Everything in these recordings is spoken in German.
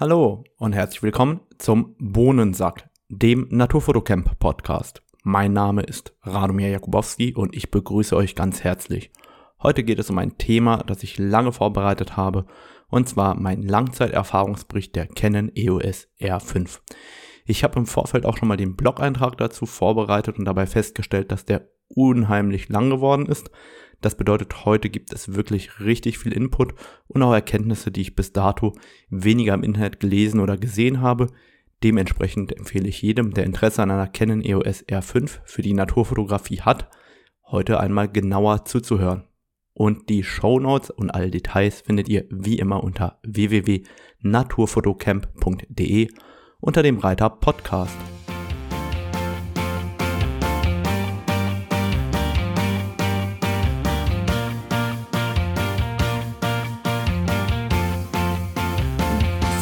Hallo und herzlich willkommen zum Bohnensack, dem Naturfotocamp Podcast. Mein Name ist Radomir Jakubowski und ich begrüße euch ganz herzlich. Heute geht es um ein Thema, das ich lange vorbereitet habe, und zwar mein Langzeiterfahrungsbericht der Canon EOS R5. Ich habe im Vorfeld auch schon mal den Blog-Eintrag dazu vorbereitet und dabei festgestellt, dass der unheimlich lang geworden ist. Das bedeutet, heute gibt es wirklich richtig viel Input und auch Erkenntnisse, die ich bis dato weniger im Internet gelesen oder gesehen habe. Dementsprechend empfehle ich jedem, der Interesse an einer Canon EOS R5 für die Naturfotografie hat, heute einmal genauer zuzuhören. Und die Show Notes und alle Details findet ihr wie immer unter www.naturfotocamp.de unter dem Reiter Podcast.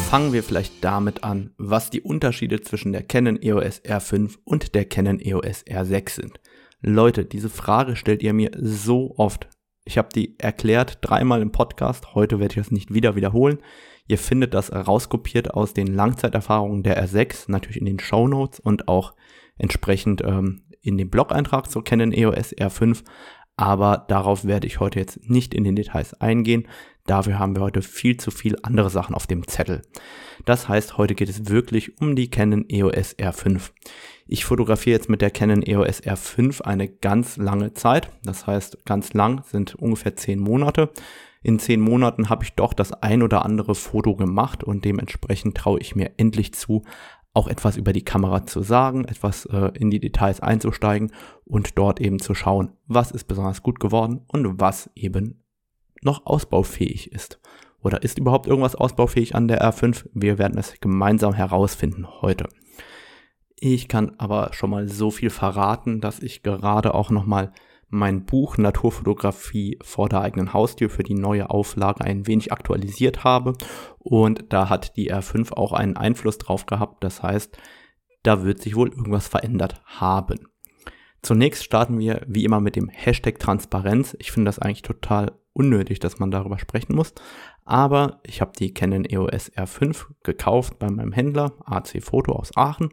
Fangen wir vielleicht damit an, was die Unterschiede zwischen der Canon EOS R5 und der Canon EOS R6 sind. Leute, diese Frage stellt ihr mir so oft. Ich habe die erklärt dreimal im Podcast, heute werde ich das nicht wieder wiederholen. Ihr findet das rauskopiert aus den Langzeiterfahrungen der R6, natürlich in den Show Notes und auch entsprechend ähm, in dem Blog-Eintrag zur Canon EOS R5. Aber darauf werde ich heute jetzt nicht in den Details eingehen. Dafür haben wir heute viel zu viel andere Sachen auf dem Zettel. Das heißt, heute geht es wirklich um die Canon EOS R5. Ich fotografiere jetzt mit der Canon EOS R5 eine ganz lange Zeit. Das heißt, ganz lang sind ungefähr zehn Monate. In zehn Monaten habe ich doch das ein oder andere Foto gemacht und dementsprechend traue ich mir endlich zu, auch etwas über die Kamera zu sagen, etwas äh, in die Details einzusteigen und dort eben zu schauen, was ist besonders gut geworden und was eben noch ausbaufähig ist. Oder ist überhaupt irgendwas ausbaufähig an der R5? Wir werden es gemeinsam herausfinden heute. Ich kann aber schon mal so viel verraten, dass ich gerade auch nochmal mein Buch Naturfotografie vor der eigenen Haustür für die neue Auflage ein wenig aktualisiert habe. Und da hat die R5 auch einen Einfluss drauf gehabt. Das heißt, da wird sich wohl irgendwas verändert haben. Zunächst starten wir wie immer mit dem Hashtag Transparenz. Ich finde das eigentlich total unnötig, dass man darüber sprechen muss. Aber ich habe die Canon EOS R5 gekauft bei meinem Händler AC Photo aus Aachen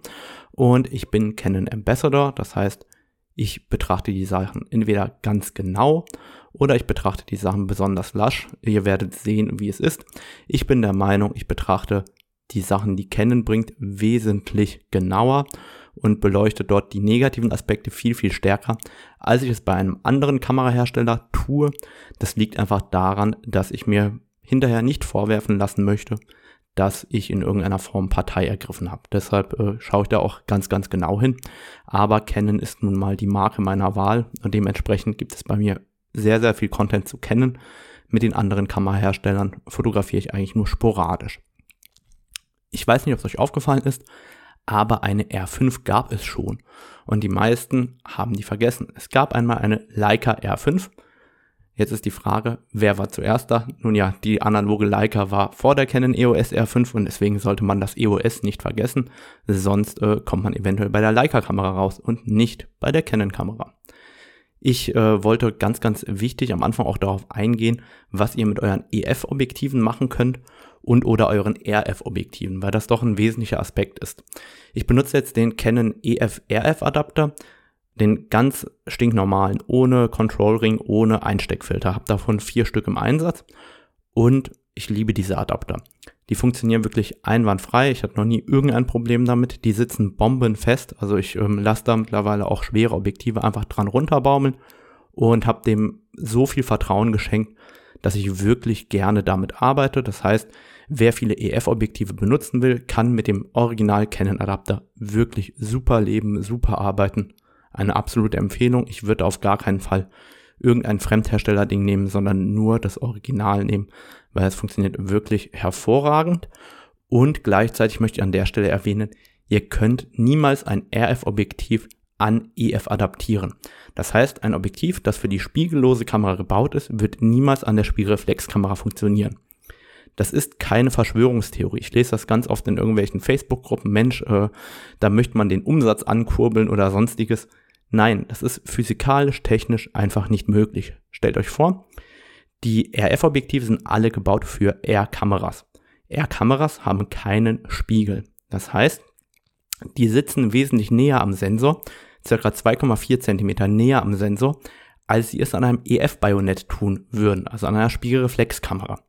und ich bin Canon Ambassador. Das heißt, ich betrachte die Sachen entweder ganz genau oder ich betrachte die Sachen besonders lasch. Ihr werdet sehen, wie es ist. Ich bin der Meinung, ich betrachte die Sachen, die Canon bringt, wesentlich genauer und beleuchte dort die negativen Aspekte viel, viel stärker, als ich es bei einem anderen Kamerahersteller tue. Das liegt einfach daran, dass ich mir hinterher nicht vorwerfen lassen möchte, dass ich in irgendeiner Form Partei ergriffen habe. Deshalb äh, schaue ich da auch ganz, ganz genau hin. Aber Canon ist nun mal die Marke meiner Wahl und dementsprechend gibt es bei mir sehr, sehr viel Content zu kennen. Mit den anderen Kameraherstellern fotografiere ich eigentlich nur sporadisch. Ich weiß nicht, ob es euch aufgefallen ist, aber eine R5 gab es schon. Und die meisten haben die vergessen. Es gab einmal eine Leica R5. Jetzt ist die Frage, wer war zuerst da? Nun ja, die analoge Leica war vor der Canon EOS R5 und deswegen sollte man das EOS nicht vergessen. Sonst äh, kommt man eventuell bei der Leica-Kamera raus und nicht bei der Canon-Kamera. Ich äh, wollte ganz, ganz wichtig am Anfang auch darauf eingehen, was ihr mit euren EF-Objektiven machen könnt und oder euren RF-Objektiven, weil das doch ein wesentlicher Aspekt ist. Ich benutze jetzt den Canon EF-RF-Adapter, den ganz stinknormalen, ohne Control Ring, ohne Einsteckfilter. Habe davon vier Stück im Einsatz und ich liebe diese Adapter. Die funktionieren wirklich einwandfrei. Ich hatte noch nie irgendein Problem damit. Die sitzen bombenfest. Also ich ähm, lasse da mittlerweile auch schwere Objektive einfach dran runterbaumeln und habe dem so viel Vertrauen geschenkt, dass ich wirklich gerne damit arbeite. Das heißt, Wer viele EF-Objektive benutzen will, kann mit dem Original Canon Adapter wirklich super leben, super arbeiten. Eine absolute Empfehlung. Ich würde auf gar keinen Fall irgendein Fremdhersteller-Ding nehmen, sondern nur das Original nehmen, weil es funktioniert wirklich hervorragend. Und gleichzeitig möchte ich an der Stelle erwähnen, ihr könnt niemals ein RF-Objektiv an EF adaptieren. Das heißt, ein Objektiv, das für die spiegellose Kamera gebaut ist, wird niemals an der Spiegelreflexkamera funktionieren. Das ist keine Verschwörungstheorie. Ich lese das ganz oft in irgendwelchen Facebook-Gruppen. Mensch, äh, da möchte man den Umsatz ankurbeln oder sonstiges. Nein, das ist physikalisch, technisch einfach nicht möglich. Stellt euch vor, die RF-Objektive sind alle gebaut für R-Kameras. R-Kameras haben keinen Spiegel. Das heißt, die sitzen wesentlich näher am Sensor, circa 2,4 Zentimeter näher am Sensor, als sie es an einem EF-Bajonett tun würden, also an einer Spiegelreflexkamera.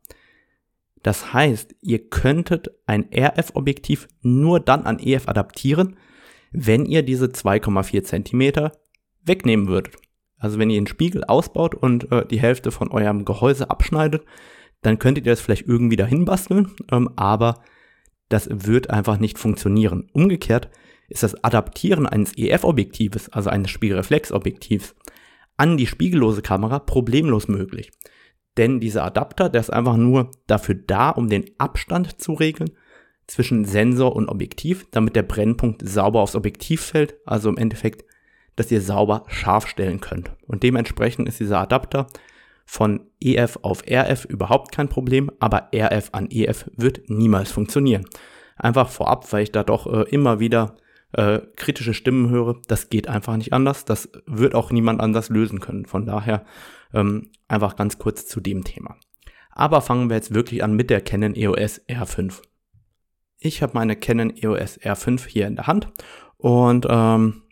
Das heißt, ihr könntet ein RF-Objektiv nur dann an EF adaptieren, wenn ihr diese 2,4 Zentimeter wegnehmen würdet. Also wenn ihr den Spiegel ausbaut und äh, die Hälfte von eurem Gehäuse abschneidet, dann könntet ihr das vielleicht irgendwie dahin basteln, ähm, aber das wird einfach nicht funktionieren. Umgekehrt ist das Adaptieren eines EF-Objektives, also eines Spiegelreflexobjektivs, an die spiegellose Kamera problemlos möglich. Denn dieser Adapter, der ist einfach nur dafür da, um den Abstand zu regeln zwischen Sensor und Objektiv, damit der Brennpunkt sauber aufs Objektiv fällt, also im Endeffekt, dass ihr sauber scharf stellen könnt. Und dementsprechend ist dieser Adapter von EF auf RF überhaupt kein Problem, aber RF an EF wird niemals funktionieren. Einfach vorab, weil ich da doch äh, immer wieder äh, kritische Stimmen höre, das geht einfach nicht anders, das wird auch niemand anders lösen können. Von daher ähm, einfach ganz kurz zu dem Thema. Aber fangen wir jetzt wirklich an mit der Canon EOS R5. Ich habe meine Canon EOS R5 hier in der Hand und ähm,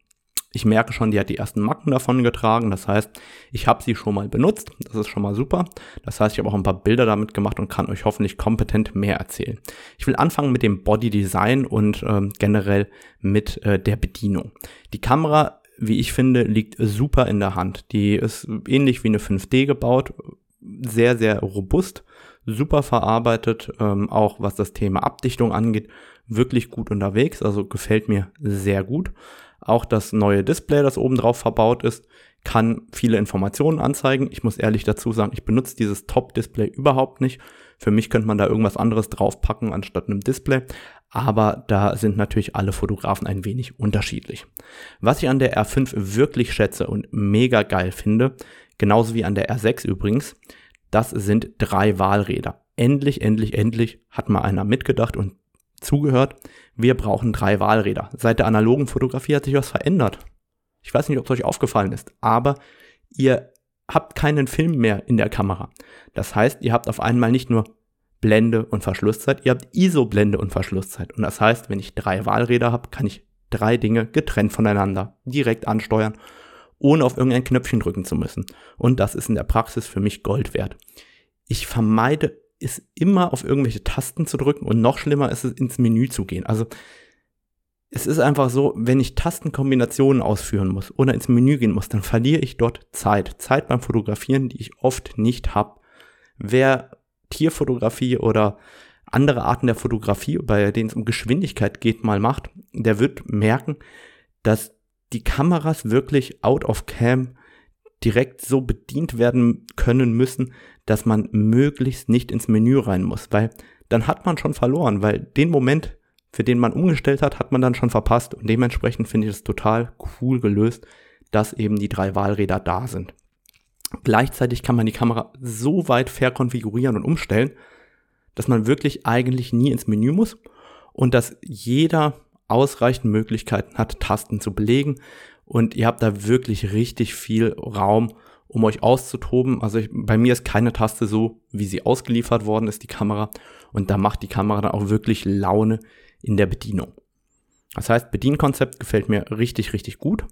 ich merke schon, die hat die ersten Macken davon getragen. Das heißt, ich habe sie schon mal benutzt. Das ist schon mal super. Das heißt, ich habe auch ein paar Bilder damit gemacht und kann euch hoffentlich kompetent mehr erzählen. Ich will anfangen mit dem Body Design und ähm, generell mit äh, der Bedienung. Die Kamera wie ich finde, liegt super in der Hand. Die ist ähnlich wie eine 5D gebaut, sehr, sehr robust, super verarbeitet, ähm, auch was das Thema Abdichtung angeht, wirklich gut unterwegs, also gefällt mir sehr gut. Auch das neue Display, das oben drauf verbaut ist, kann viele Informationen anzeigen. Ich muss ehrlich dazu sagen, ich benutze dieses Top-Display überhaupt nicht. Für mich könnte man da irgendwas anderes draufpacken anstatt einem Display aber da sind natürlich alle Fotografen ein wenig unterschiedlich. Was ich an der R5 wirklich schätze und mega geil finde, genauso wie an der R6 übrigens, das sind drei Wahlräder. Endlich, endlich, endlich hat mal einer mitgedacht und zugehört. Wir brauchen drei Wahlräder. Seit der analogen Fotografie hat sich was verändert. Ich weiß nicht, ob es euch aufgefallen ist, aber ihr habt keinen Film mehr in der Kamera. Das heißt, ihr habt auf einmal nicht nur Blende und Verschlusszeit. Ihr habt ISO-Blende und Verschlusszeit. Und das heißt, wenn ich drei Wahlräder habe, kann ich drei Dinge getrennt voneinander direkt ansteuern, ohne auf irgendein Knöpfchen drücken zu müssen. Und das ist in der Praxis für mich Gold wert. Ich vermeide es immer auf irgendwelche Tasten zu drücken und noch schlimmer ist es ins Menü zu gehen. Also es ist einfach so, wenn ich Tastenkombinationen ausführen muss oder ins Menü gehen muss, dann verliere ich dort Zeit. Zeit beim Fotografieren, die ich oft nicht habe. Wer Tierfotografie oder andere Arten der Fotografie, bei denen es um Geschwindigkeit geht, mal macht, der wird merken, dass die Kameras wirklich out of cam direkt so bedient werden können müssen, dass man möglichst nicht ins Menü rein muss, weil dann hat man schon verloren, weil den Moment, für den man umgestellt hat, hat man dann schon verpasst und dementsprechend finde ich es total cool gelöst, dass eben die drei Wahlräder da sind. Gleichzeitig kann man die Kamera so weit verkonfigurieren und umstellen, dass man wirklich eigentlich nie ins Menü muss und dass jeder ausreichend Möglichkeiten hat, Tasten zu belegen und ihr habt da wirklich richtig viel Raum, um euch auszutoben. Also ich, bei mir ist keine Taste so, wie sie ausgeliefert worden ist, die Kamera. Und da macht die Kamera dann auch wirklich Laune in der Bedienung. Das heißt, Bedienkonzept gefällt mir richtig, richtig gut.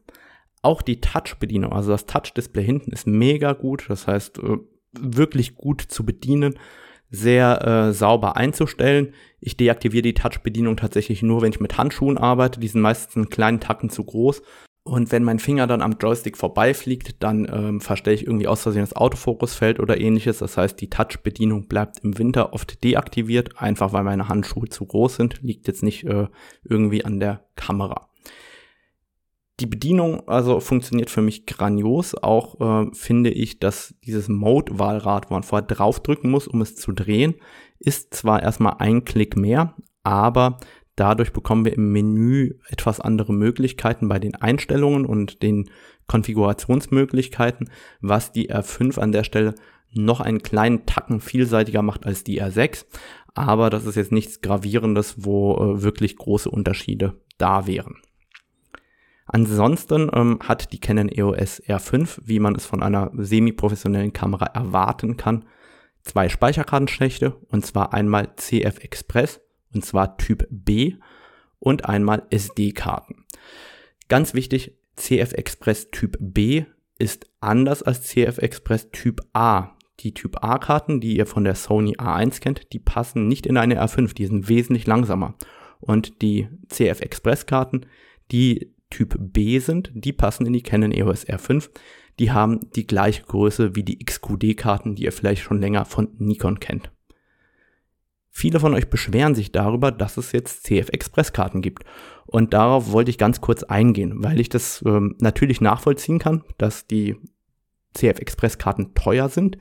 Auch die Touch-Bedienung, also das Touch-Display hinten ist mega gut, das heißt äh, wirklich gut zu bedienen, sehr äh, sauber einzustellen. Ich deaktiviere die Touch-Bedienung tatsächlich nur, wenn ich mit Handschuhen arbeite. Die sind meistens einen kleinen Tacken zu groß. Und wenn mein Finger dann am Joystick vorbeifliegt, dann ähm, verstelle ich irgendwie aus Versehen das Autofokusfeld oder ähnliches. Das heißt, die Touch-Bedienung bleibt im Winter oft deaktiviert, einfach weil meine Handschuhe zu groß sind. Liegt jetzt nicht äh, irgendwie an der Kamera. Die Bedienung also funktioniert für mich grandios. Auch äh, finde ich, dass dieses Mode-Wahlrad, wo man vorher draufdrücken muss, um es zu drehen, ist zwar erstmal ein Klick mehr, aber dadurch bekommen wir im Menü etwas andere Möglichkeiten bei den Einstellungen und den Konfigurationsmöglichkeiten, was die R5 an der Stelle noch einen kleinen Tacken vielseitiger macht als die R6. Aber das ist jetzt nichts Gravierendes, wo äh, wirklich große Unterschiede da wären. Ansonsten ähm, hat die Canon EOS R5, wie man es von einer semi-professionellen Kamera erwarten kann, zwei Speicherkartenschächte und zwar einmal CF Express und zwar Typ B und einmal SD-Karten. Ganz wichtig, CF Express Typ B ist anders als CF Express Typ A. Die Typ A-Karten, die ihr von der Sony A1 kennt, die passen nicht in eine R5, die sind wesentlich langsamer. Und die CF Express-Karten, die Typ B sind, die passen in die Canon EOS R5. Die haben die gleiche Größe wie die XQD-Karten, die ihr vielleicht schon länger von Nikon kennt. Viele von euch beschweren sich darüber, dass es jetzt CF Express Karten gibt. Und darauf wollte ich ganz kurz eingehen, weil ich das ähm, natürlich nachvollziehen kann, dass die CF Express Karten teuer sind.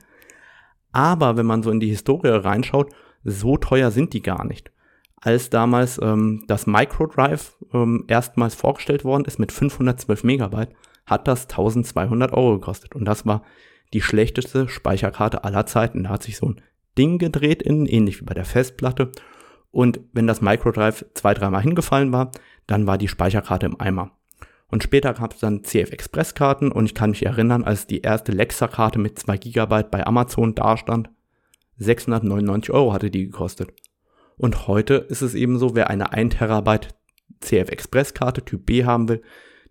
Aber wenn man so in die Historie reinschaut, so teuer sind die gar nicht. Als damals ähm, das Microdrive ähm, erstmals vorgestellt worden ist mit 512 Megabyte, hat das 1200 Euro gekostet. Und das war die schlechteste Speicherkarte aller Zeiten. Da hat sich so ein Ding gedreht innen, ähnlich wie bei der Festplatte. Und wenn das Microdrive zwei, dreimal hingefallen war, dann war die Speicherkarte im Eimer. Und später gab es dann CF Express Karten und ich kann mich erinnern, als die erste Lexa-Karte mit 2 GB bei Amazon dastand, 699 Euro hatte die gekostet. Und heute ist es eben so, wer eine 1 Terabyte CF Express Karte Typ B haben will,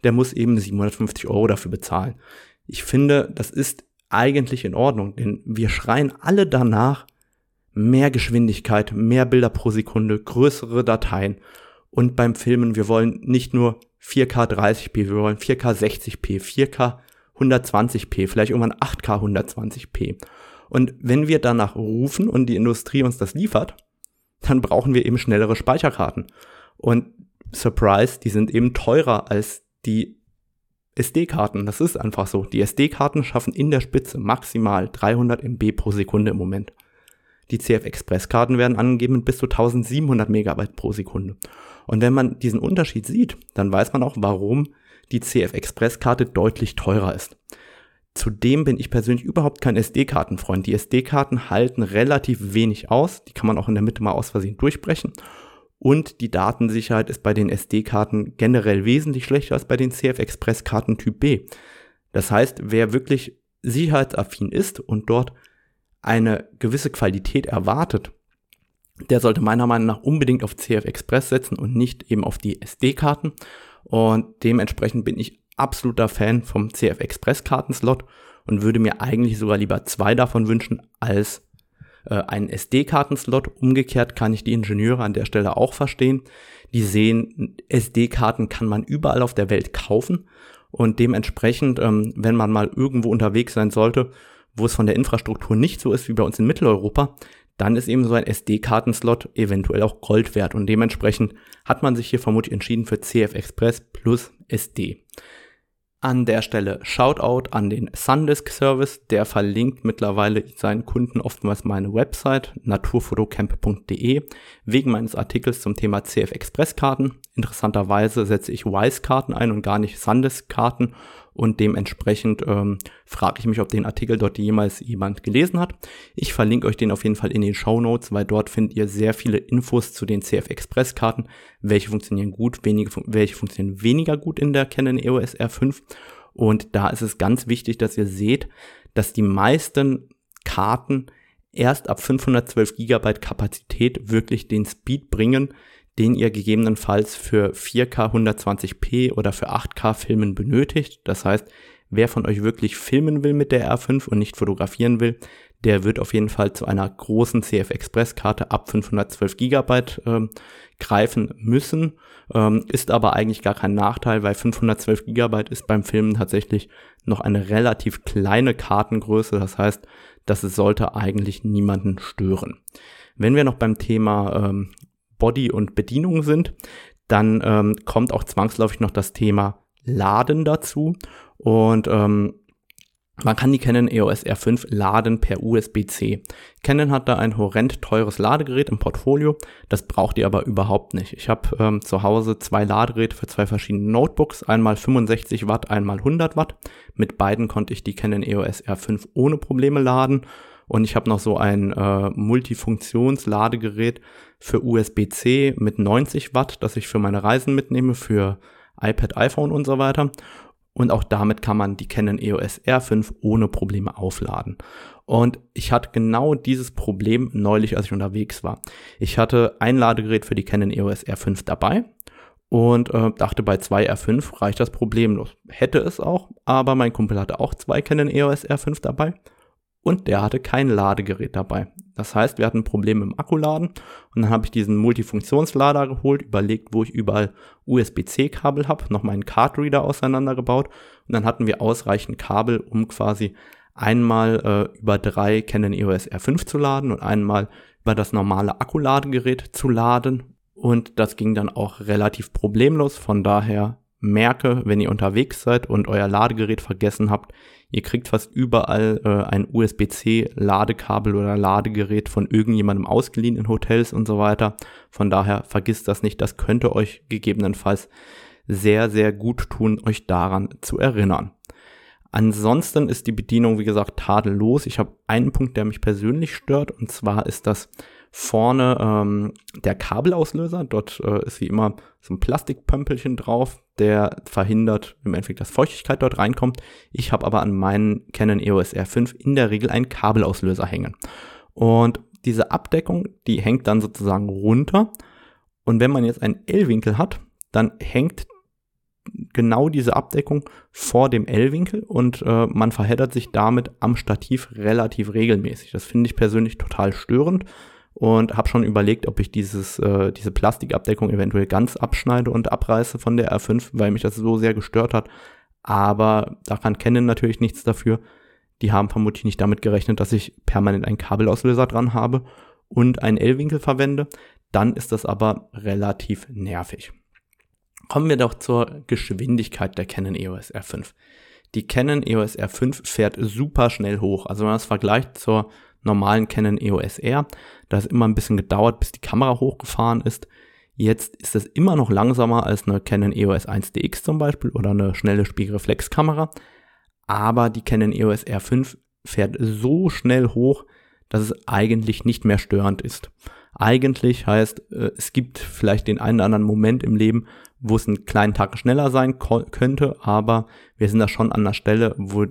der muss eben 750 Euro dafür bezahlen. Ich finde, das ist eigentlich in Ordnung, denn wir schreien alle danach, mehr Geschwindigkeit, mehr Bilder pro Sekunde, größere Dateien. Und beim Filmen, wir wollen nicht nur 4K 30p, wir wollen 4K 60p, 4K 120p, vielleicht irgendwann 8K 120p. Und wenn wir danach rufen und die Industrie uns das liefert, dann brauchen wir eben schnellere Speicherkarten. Und Surprise, die sind eben teurer als die SD-Karten. Das ist einfach so. Die SD-Karten schaffen in der Spitze maximal 300 MB pro Sekunde im Moment. Die CF Express-Karten werden angegeben mit bis zu 1700 Megabyte pro Sekunde. Und wenn man diesen Unterschied sieht, dann weiß man auch, warum die CF Express-Karte deutlich teurer ist. Zudem bin ich persönlich überhaupt kein SD-Kartenfreund. Die SD-Karten halten relativ wenig aus. Die kann man auch in der Mitte mal aus Versehen durchbrechen. Und die Datensicherheit ist bei den SD-Karten generell wesentlich schlechter als bei den CF Express-Karten Typ B. Das heißt, wer wirklich sicherheitsaffin ist und dort eine gewisse Qualität erwartet, der sollte meiner Meinung nach unbedingt auf CF Express setzen und nicht eben auf die SD-Karten. Und dementsprechend bin ich absoluter Fan vom CF Express Kartenslot und würde mir eigentlich sogar lieber zwei davon wünschen als äh, einen SD-Kartenslot. Umgekehrt kann ich die Ingenieure an der Stelle auch verstehen. Die sehen, SD-Karten kann man überall auf der Welt kaufen und dementsprechend, ähm, wenn man mal irgendwo unterwegs sein sollte wo es von der Infrastruktur nicht so ist wie bei uns in Mitteleuropa, dann ist eben so ein SD-Kartenslot eventuell auch Gold wert und dementsprechend hat man sich hier vermutlich entschieden für CF Express plus SD. An der Stelle Shoutout an den Sundisk Service, der verlinkt mittlerweile seinen Kunden oftmals meine Website naturfotocamp.de wegen meines Artikels zum Thema CF Express Karten. Interessanterweise setze ich Wise Karten ein und gar nicht Sundisk Karten und dementsprechend ähm, frage ich mich, ob den Artikel dort jemals jemand gelesen hat. Ich verlinke euch den auf jeden Fall in den Show Notes, weil dort findet ihr sehr viele Infos zu den CF Express Karten, welche funktionieren gut, wenige, welche funktionieren weniger gut in der Canon EOS R5. Und da ist es ganz wichtig, dass ihr seht, dass die meisten Karten erst ab 512 GB Kapazität wirklich den Speed bringen, den ihr gegebenenfalls für 4K 120p oder für 8K Filmen benötigt. Das heißt, wer von euch wirklich filmen will mit der R5 und nicht fotografieren will, der wird auf jeden Fall zu einer großen CF Express Karte ab 512 GB ähm, greifen müssen. Ähm, ist aber eigentlich gar kein Nachteil, weil 512 GB ist beim Filmen tatsächlich noch eine relativ kleine Kartengröße. Das heißt, das sollte eigentlich niemanden stören. Wenn wir noch beim Thema ähm, Body und Bedienung sind, dann ähm, kommt auch zwangsläufig noch das Thema Laden dazu. Und ähm, man kann die Canon EOS R5 laden per USB-C. Canon hat da ein horrend teures Ladegerät im Portfolio, das braucht ihr aber überhaupt nicht. Ich habe ähm, zu Hause zwei Ladegeräte für zwei verschiedene Notebooks, einmal 65 Watt, einmal 100 Watt. Mit beiden konnte ich die Canon EOS R5 ohne Probleme laden und ich habe noch so ein äh, Multifunktions-Ladegerät für USB-C mit 90 Watt, das ich für meine Reisen mitnehme, für iPad, iPhone und so weiter. und auch damit kann man die Canon EOS R5 ohne Probleme aufladen. Und ich hatte genau dieses Problem neulich, als ich unterwegs war. Ich hatte ein Ladegerät für die Canon EOS R5 dabei und äh, dachte, bei zwei R5 reicht das problemlos. Hätte es auch, aber mein Kumpel hatte auch zwei Canon EOS R5 dabei und der hatte kein Ladegerät dabei. Das heißt, wir hatten Probleme im Akkuladen und dann habe ich diesen Multifunktionslader geholt, überlegt, wo ich überall USB-C-Kabel habe, noch meinen Cardreader auseinandergebaut und dann hatten wir ausreichend Kabel, um quasi einmal äh, über drei Canon EOS R5 zu laden und einmal über das normale Akkuladegerät zu laden und das ging dann auch relativ problemlos. Von daher merke, wenn ihr unterwegs seid und euer Ladegerät vergessen habt, ihr kriegt fast überall äh, ein USB-C Ladekabel oder Ladegerät von irgendjemandem ausgeliehen in Hotels und so weiter. Von daher vergisst das nicht, das könnte euch gegebenenfalls sehr, sehr gut tun, euch daran zu erinnern. Ansonsten ist die Bedienung, wie gesagt, tadellos. Ich habe einen Punkt, der mich persönlich stört, und zwar ist das vorne ähm, der Kabelauslöser. Dort äh, ist wie immer so ein Plastikpömpelchen drauf, der verhindert im Endeffekt, dass Feuchtigkeit dort reinkommt. Ich habe aber an meinen Canon EOS R5 in der Regel einen Kabelauslöser hängen. Und diese Abdeckung, die hängt dann sozusagen runter. Und wenn man jetzt einen L-Winkel hat, dann hängt genau diese Abdeckung vor dem L-Winkel und äh, man verheddert sich damit am Stativ relativ regelmäßig. Das finde ich persönlich total störend und habe schon überlegt, ob ich dieses, äh, diese Plastikabdeckung eventuell ganz abschneide und abreiße von der R5, weil mich das so sehr gestört hat. Aber da kann Canon natürlich nichts dafür. Die haben vermutlich nicht damit gerechnet, dass ich permanent einen Kabelauslöser dran habe und einen L-Winkel verwende. Dann ist das aber relativ nervig. Kommen wir doch zur Geschwindigkeit der Canon EOS R5. Die Canon EOS R5 fährt super schnell hoch. Also wenn man das vergleicht zur normalen Canon EOS R. Da ist immer ein bisschen gedauert, bis die Kamera hochgefahren ist. Jetzt ist es immer noch langsamer als eine Canon EOS 1DX zum Beispiel oder eine schnelle Spiegelreflexkamera. Aber die Canon EOS R5 fährt so schnell hoch, dass es eigentlich nicht mehr störend ist. Eigentlich heißt, äh, es gibt vielleicht den einen oder anderen Moment im Leben, wo es einen kleinen Tag schneller sein könnte, aber wir sind da schon an der Stelle, wo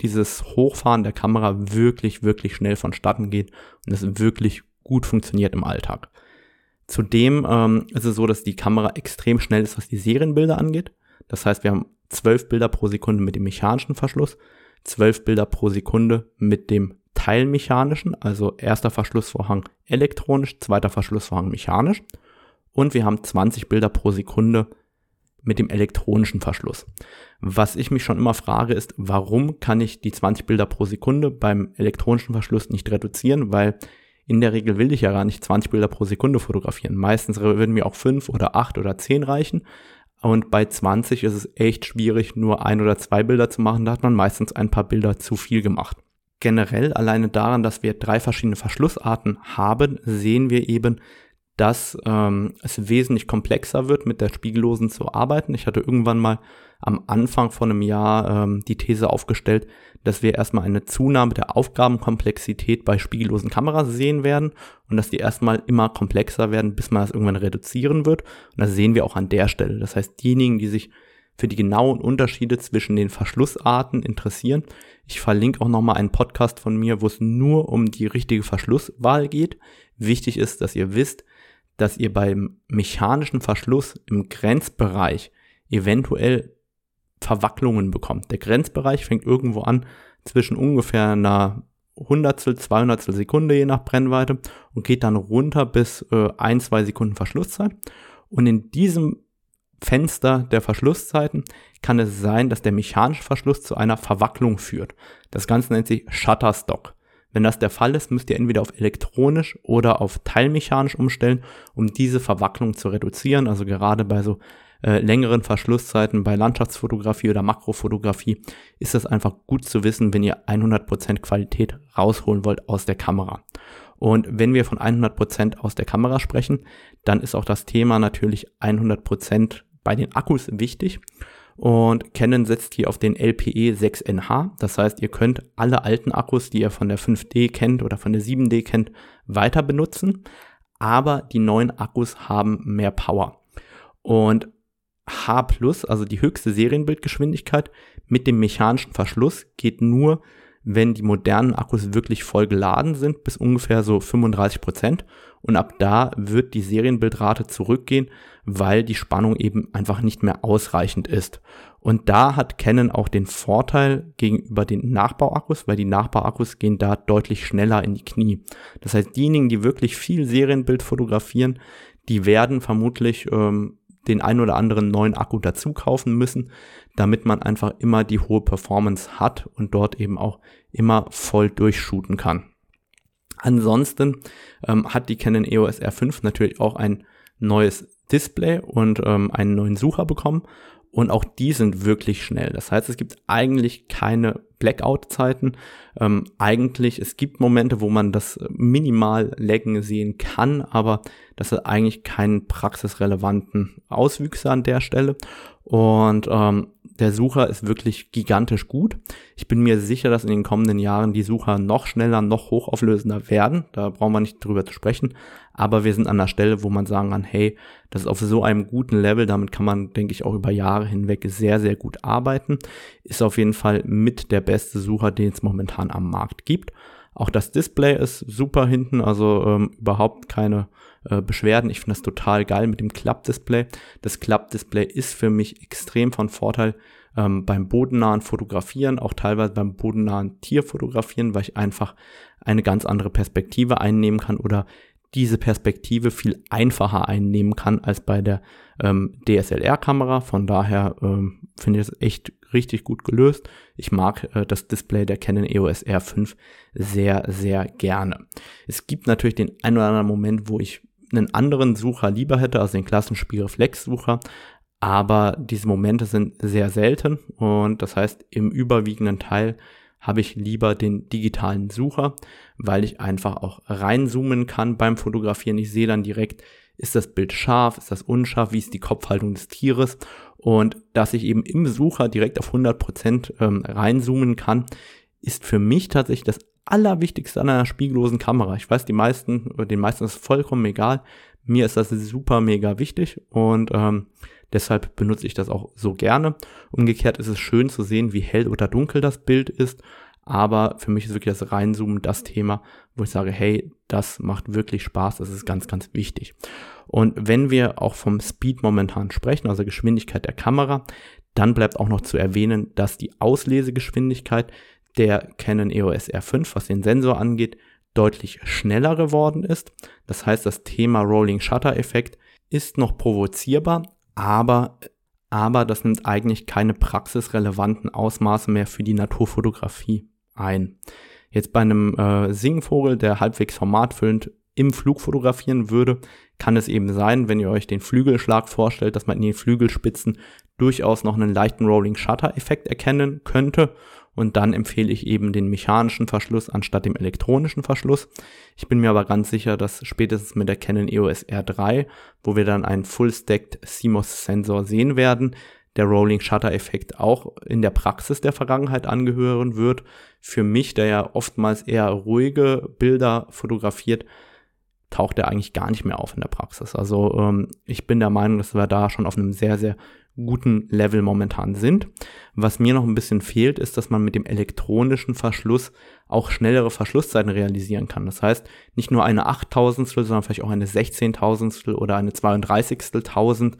dieses Hochfahren der Kamera wirklich, wirklich schnell vonstatten geht und es wirklich gut funktioniert im Alltag. Zudem ähm, ist es so, dass die Kamera extrem schnell ist, was die Serienbilder angeht. Das heißt, wir haben 12 Bilder pro Sekunde mit dem mechanischen Verschluss, 12 Bilder pro Sekunde mit dem teilmechanischen, also erster Verschlussvorhang elektronisch, zweiter Verschlussvorhang mechanisch. Und wir haben 20 Bilder pro Sekunde mit dem elektronischen Verschluss. Was ich mich schon immer frage, ist, warum kann ich die 20 Bilder pro Sekunde beim elektronischen Verschluss nicht reduzieren? Weil in der Regel will ich ja gar nicht 20 Bilder pro Sekunde fotografieren. Meistens würden mir auch 5 oder 8 oder 10 reichen. Und bei 20 ist es echt schwierig, nur ein oder zwei Bilder zu machen. Da hat man meistens ein paar Bilder zu viel gemacht. Generell alleine daran, dass wir drei verschiedene Verschlussarten haben, sehen wir eben, dass ähm, es wesentlich komplexer wird, mit der Spiegellosen zu arbeiten. Ich hatte irgendwann mal am Anfang von einem Jahr ähm, die These aufgestellt, dass wir erstmal eine Zunahme der Aufgabenkomplexität bei spiegellosen Kameras sehen werden und dass die erstmal immer komplexer werden, bis man das irgendwann reduzieren wird. Und das sehen wir auch an der Stelle. Das heißt, diejenigen, die sich für die genauen Unterschiede zwischen den Verschlussarten interessieren. Ich verlinke auch nochmal einen Podcast von mir, wo es nur um die richtige Verschlusswahl geht. Wichtig ist, dass ihr wisst, dass ihr beim mechanischen Verschluss im Grenzbereich eventuell Verwacklungen bekommt. Der Grenzbereich fängt irgendwo an zwischen ungefähr einer Hundertstel, Zweihundertstel Sekunde je nach Brennweite und geht dann runter bis äh, ein, zwei Sekunden Verschlusszeit. Und in diesem Fenster der Verschlusszeiten kann es sein, dass der mechanische Verschluss zu einer Verwacklung führt. Das Ganze nennt sich Shutterstock. Wenn das der Fall ist, müsst ihr entweder auf elektronisch oder auf teilmechanisch umstellen, um diese Verwacklung zu reduzieren. Also gerade bei so äh, längeren Verschlusszeiten bei Landschaftsfotografie oder Makrofotografie ist das einfach gut zu wissen, wenn ihr 100% Qualität rausholen wollt aus der Kamera. Und wenn wir von 100% aus der Kamera sprechen, dann ist auch das Thema natürlich 100% bei den Akkus wichtig. Und Canon setzt hier auf den LPE 6NH. Das heißt, ihr könnt alle alten Akkus, die ihr von der 5D kennt oder von der 7D kennt, weiter benutzen. Aber die neuen Akkus haben mehr Power. Und H+, also die höchste Serienbildgeschwindigkeit mit dem mechanischen Verschluss geht nur, wenn die modernen Akkus wirklich voll geladen sind, bis ungefähr so 35 Prozent. Und ab da wird die Serienbildrate zurückgehen, weil die Spannung eben einfach nicht mehr ausreichend ist. Und da hat Canon auch den Vorteil gegenüber den Nachbauakkus, weil die Nachbauakkus gehen da deutlich schneller in die Knie. Das heißt, diejenigen, die wirklich viel Serienbild fotografieren, die werden vermutlich ähm, den ein oder anderen neuen Akku dazu kaufen müssen, damit man einfach immer die hohe Performance hat und dort eben auch immer voll durchshooten kann. Ansonsten ähm, hat die Canon EOS R5 natürlich auch ein neues Display und ähm, einen neuen Sucher bekommen und auch die sind wirklich schnell. Das heißt, es gibt eigentlich keine Blackout-Zeiten. Ähm, eigentlich, es gibt Momente, wo man das minimal laggen sehen kann, aber das hat eigentlich keinen praxisrelevanten Auswüchse an der Stelle. Und ähm, der Sucher ist wirklich gigantisch gut. Ich bin mir sicher, dass in den kommenden Jahren die Sucher noch schneller, noch hochauflösender werden. Da brauchen wir nicht drüber zu sprechen. Aber wir sind an der Stelle, wo man sagen kann, hey, das ist auf so einem guten Level. Damit kann man, denke ich, auch über Jahre hinweg sehr, sehr gut arbeiten. Ist auf jeden Fall mit der beste Sucher, den es momentan am Markt gibt. Auch das Display ist super hinten, also ähm, überhaupt keine äh, Beschwerden. Ich finde das total geil mit dem Klappdisplay. Das Klappdisplay ist für mich extrem von Vorteil ähm, beim bodennahen Fotografieren, auch teilweise beim bodennahen Tierfotografieren, weil ich einfach eine ganz andere Perspektive einnehmen kann oder diese Perspektive viel einfacher einnehmen kann als bei der ähm, DSLR-Kamera. Von daher ähm, finde ich es echt richtig gut gelöst. Ich mag äh, das Display der Canon EOS R5 sehr, sehr gerne. Es gibt natürlich den ein oder anderen Moment, wo ich einen anderen Sucher lieber hätte, also den klassischen Spiegelreflex-Sucher. Aber diese Momente sind sehr selten und das heißt, im überwiegenden Teil habe ich lieber den digitalen Sucher, weil ich einfach auch reinzoomen kann beim Fotografieren. Ich sehe dann direkt, ist das Bild scharf, ist das unscharf, wie ist die Kopfhaltung des Tieres und dass ich eben im Sucher direkt auf 100% ähm, reinzoomen kann, ist für mich tatsächlich das Allerwichtigste an einer spiegellosen Kamera. Ich weiß, die meisten, den meisten ist vollkommen egal. Mir ist das super mega wichtig und ähm, deshalb benutze ich das auch so gerne. Umgekehrt ist es schön zu sehen, wie hell oder dunkel das Bild ist. Aber für mich ist wirklich das Reinzoomen das Thema, wo ich sage, hey, das macht wirklich Spaß, das ist ganz, ganz wichtig. Und wenn wir auch vom Speed momentan sprechen, also Geschwindigkeit der Kamera, dann bleibt auch noch zu erwähnen, dass die Auslesegeschwindigkeit der Canon EOS R5, was den Sensor angeht, deutlich schneller geworden ist. Das heißt, das Thema Rolling Shutter Effekt ist noch provozierbar, aber, aber das nimmt eigentlich keine praxisrelevanten Ausmaße mehr für die Naturfotografie ein. Jetzt bei einem äh, Singvogel, der halbwegs formatfüllend im Flug fotografieren würde, kann es eben sein, wenn ihr euch den Flügelschlag vorstellt, dass man in den Flügelspitzen durchaus noch einen leichten Rolling Shutter Effekt erkennen könnte und dann empfehle ich eben den mechanischen Verschluss anstatt dem elektronischen Verschluss. Ich bin mir aber ganz sicher, dass spätestens mit der Canon EOS R3, wo wir dann einen Full-Stacked CMOS-Sensor sehen werden, der Rolling Shutter Effekt auch in der Praxis der Vergangenheit angehören wird. Für mich, der ja oftmals eher ruhige Bilder fotografiert, taucht er eigentlich gar nicht mehr auf in der Praxis. Also ähm, ich bin der Meinung, dass wir da schon auf einem sehr, sehr guten Level momentan sind. Was mir noch ein bisschen fehlt, ist, dass man mit dem elektronischen Verschluss auch schnellere Verschlusszeiten realisieren kann. Das heißt, nicht nur eine Achttausendstel, sondern vielleicht auch eine Sechzehntausendstel oder eine Zweiunddreißigsteltausend.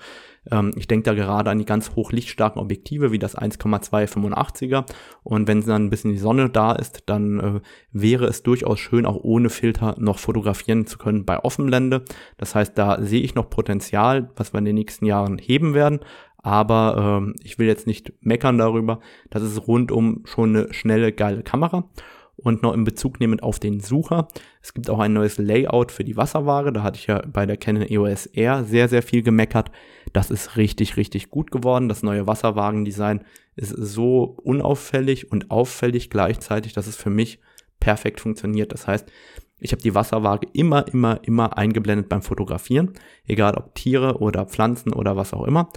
Ähm, ich denke da gerade an die ganz hochlichtstarken Objektive wie das 1,285er. Und wenn dann ein bisschen die Sonne da ist, dann äh, wäre es durchaus schön, auch ohne Filter noch fotografieren zu können bei Offenblende. Das heißt, da sehe ich noch Potenzial, was wir in den nächsten Jahren heben werden aber ähm, ich will jetzt nicht meckern darüber. Das ist rundum schon eine schnelle, geile Kamera. Und noch in Bezug nehmend auf den Sucher. Es gibt auch ein neues Layout für die Wasserwaage. Da hatte ich ja bei der Canon EOS R sehr, sehr viel gemeckert. Das ist richtig, richtig gut geworden. Das neue Wasserwagendesign ist so unauffällig und auffällig gleichzeitig, dass es für mich perfekt funktioniert. Das heißt, ich habe die Wasserwaage immer, immer, immer eingeblendet beim Fotografieren, egal ob Tiere oder Pflanzen oder was auch immer.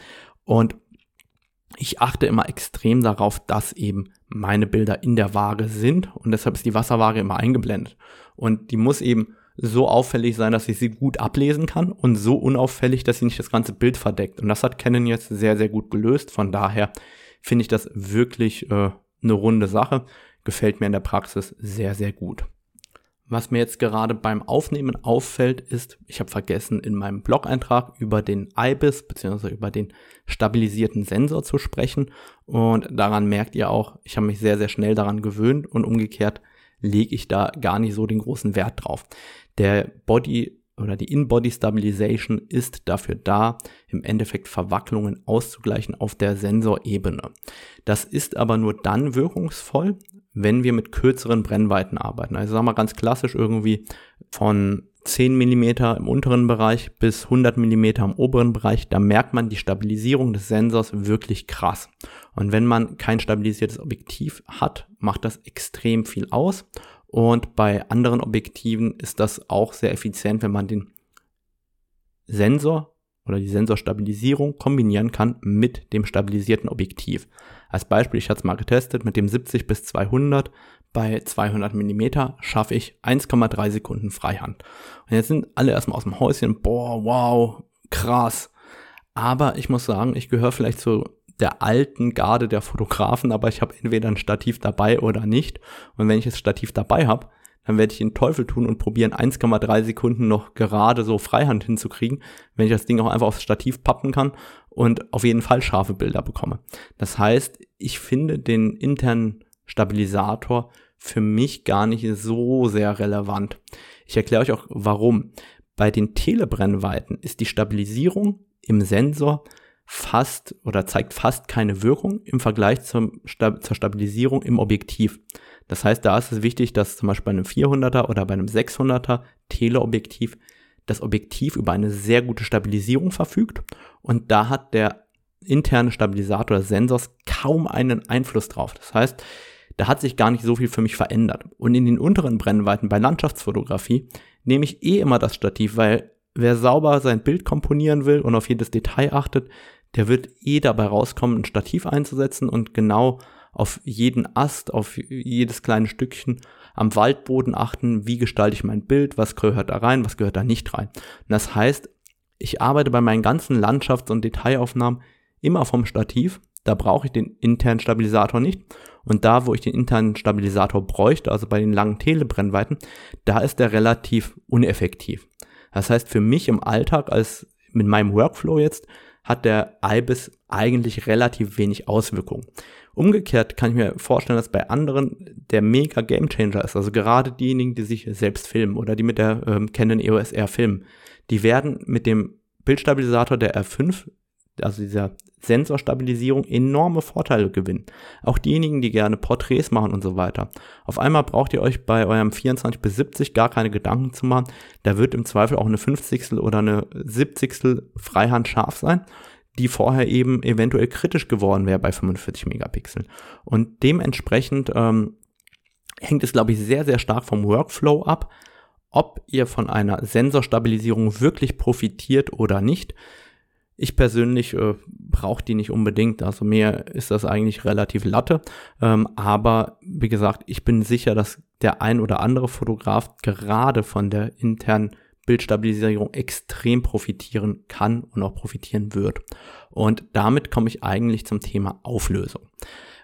Und ich achte immer extrem darauf, dass eben meine Bilder in der Waage sind und deshalb ist die Wasserwaage immer eingeblendet. Und die muss eben so auffällig sein, dass ich sie gut ablesen kann und so unauffällig, dass sie nicht das ganze Bild verdeckt. Und das hat Canon jetzt sehr, sehr gut gelöst. Von daher finde ich das wirklich äh, eine runde Sache. Gefällt mir in der Praxis sehr, sehr gut. Was mir jetzt gerade beim Aufnehmen auffällt, ist, ich habe vergessen, in meinem Blog-Eintrag über den IBIS bzw. über den stabilisierten Sensor zu sprechen. Und daran merkt ihr auch, ich habe mich sehr, sehr schnell daran gewöhnt und umgekehrt lege ich da gar nicht so den großen Wert drauf. Der Body oder die In-Body Stabilization ist dafür da, im Endeffekt Verwacklungen auszugleichen auf der Sensorebene. Das ist aber nur dann wirkungsvoll, wenn wir mit kürzeren Brennweiten arbeiten. Also sagen wir ganz klassisch irgendwie von 10 mm im unteren Bereich bis 100 mm im oberen Bereich, da merkt man die Stabilisierung des Sensors wirklich krass. Und wenn man kein stabilisiertes Objektiv hat, macht das extrem viel aus. Und bei anderen Objektiven ist das auch sehr effizient, wenn man den Sensor oder die Sensorstabilisierung kombinieren kann mit dem stabilisierten Objektiv. Als Beispiel, ich hatte es mal getestet, mit dem 70 bis 200 bei 200 mm schaffe ich 1,3 Sekunden Freihand. Und jetzt sind alle erstmal aus dem Häuschen, boah, wow, krass. Aber ich muss sagen, ich gehöre vielleicht zu der alten Garde der Fotografen, aber ich habe entweder ein Stativ dabei oder nicht. Und wenn ich das Stativ dabei habe, dann werde ich den Teufel tun und probieren, 1,3 Sekunden noch gerade so Freihand hinzukriegen, wenn ich das Ding auch einfach aufs Stativ pappen kann und auf jeden Fall scharfe Bilder bekomme. Das heißt, ich finde den internen Stabilisator für mich gar nicht so sehr relevant. Ich erkläre euch auch warum. Bei den Telebrennweiten ist die Stabilisierung im Sensor fast oder zeigt fast keine Wirkung im Vergleich zum, zur Stabilisierung im Objektiv. Das heißt, da ist es wichtig, dass zum Beispiel bei einem 400er oder bei einem 600er Teleobjektiv das Objektiv über eine sehr gute Stabilisierung verfügt und da hat der interne Stabilisator des Sensors kaum einen Einfluss drauf. Das heißt, da hat sich gar nicht so viel für mich verändert. Und in den unteren Brennweiten bei Landschaftsfotografie nehme ich eh immer das Stativ, weil wer sauber sein Bild komponieren will und auf jedes Detail achtet, der wird eh dabei rauskommen, ein Stativ einzusetzen und genau auf jeden Ast, auf jedes kleine Stückchen am Waldboden achten, wie gestalte ich mein Bild, was gehört da rein, was gehört da nicht rein. Und das heißt, ich arbeite bei meinen ganzen Landschafts- und Detailaufnahmen immer vom Stativ. Da brauche ich den internen Stabilisator nicht. Und da, wo ich den internen Stabilisator bräuchte, also bei den langen Telebrennweiten, da ist der relativ uneffektiv. Das heißt, für mich im Alltag als mit meinem Workflow jetzt hat der IBIS eigentlich relativ wenig Auswirkungen. Umgekehrt kann ich mir vorstellen, dass bei anderen der mega Gamechanger ist. Also gerade diejenigen, die sich selbst filmen oder die mit der ähm, Canon EOS R filmen, die werden mit dem Bildstabilisator der R5, also dieser Sensorstabilisierung, enorme Vorteile gewinnen. Auch diejenigen, die gerne Porträts machen und so weiter. Auf einmal braucht ihr euch bei eurem 24 bis 70 gar keine Gedanken zu machen. Da wird im Zweifel auch eine 50. oder eine 70. Freihand scharf sein die vorher eben eventuell kritisch geworden wäre bei 45 Megapixeln. Und dementsprechend ähm, hängt es, glaube ich, sehr, sehr stark vom Workflow ab, ob ihr von einer Sensorstabilisierung wirklich profitiert oder nicht. Ich persönlich äh, brauche die nicht unbedingt, also mir ist das eigentlich relativ latte. Ähm, aber wie gesagt, ich bin sicher, dass der ein oder andere Fotograf gerade von der internen Bildstabilisierung extrem profitieren kann und auch profitieren wird. Und damit komme ich eigentlich zum Thema Auflösung,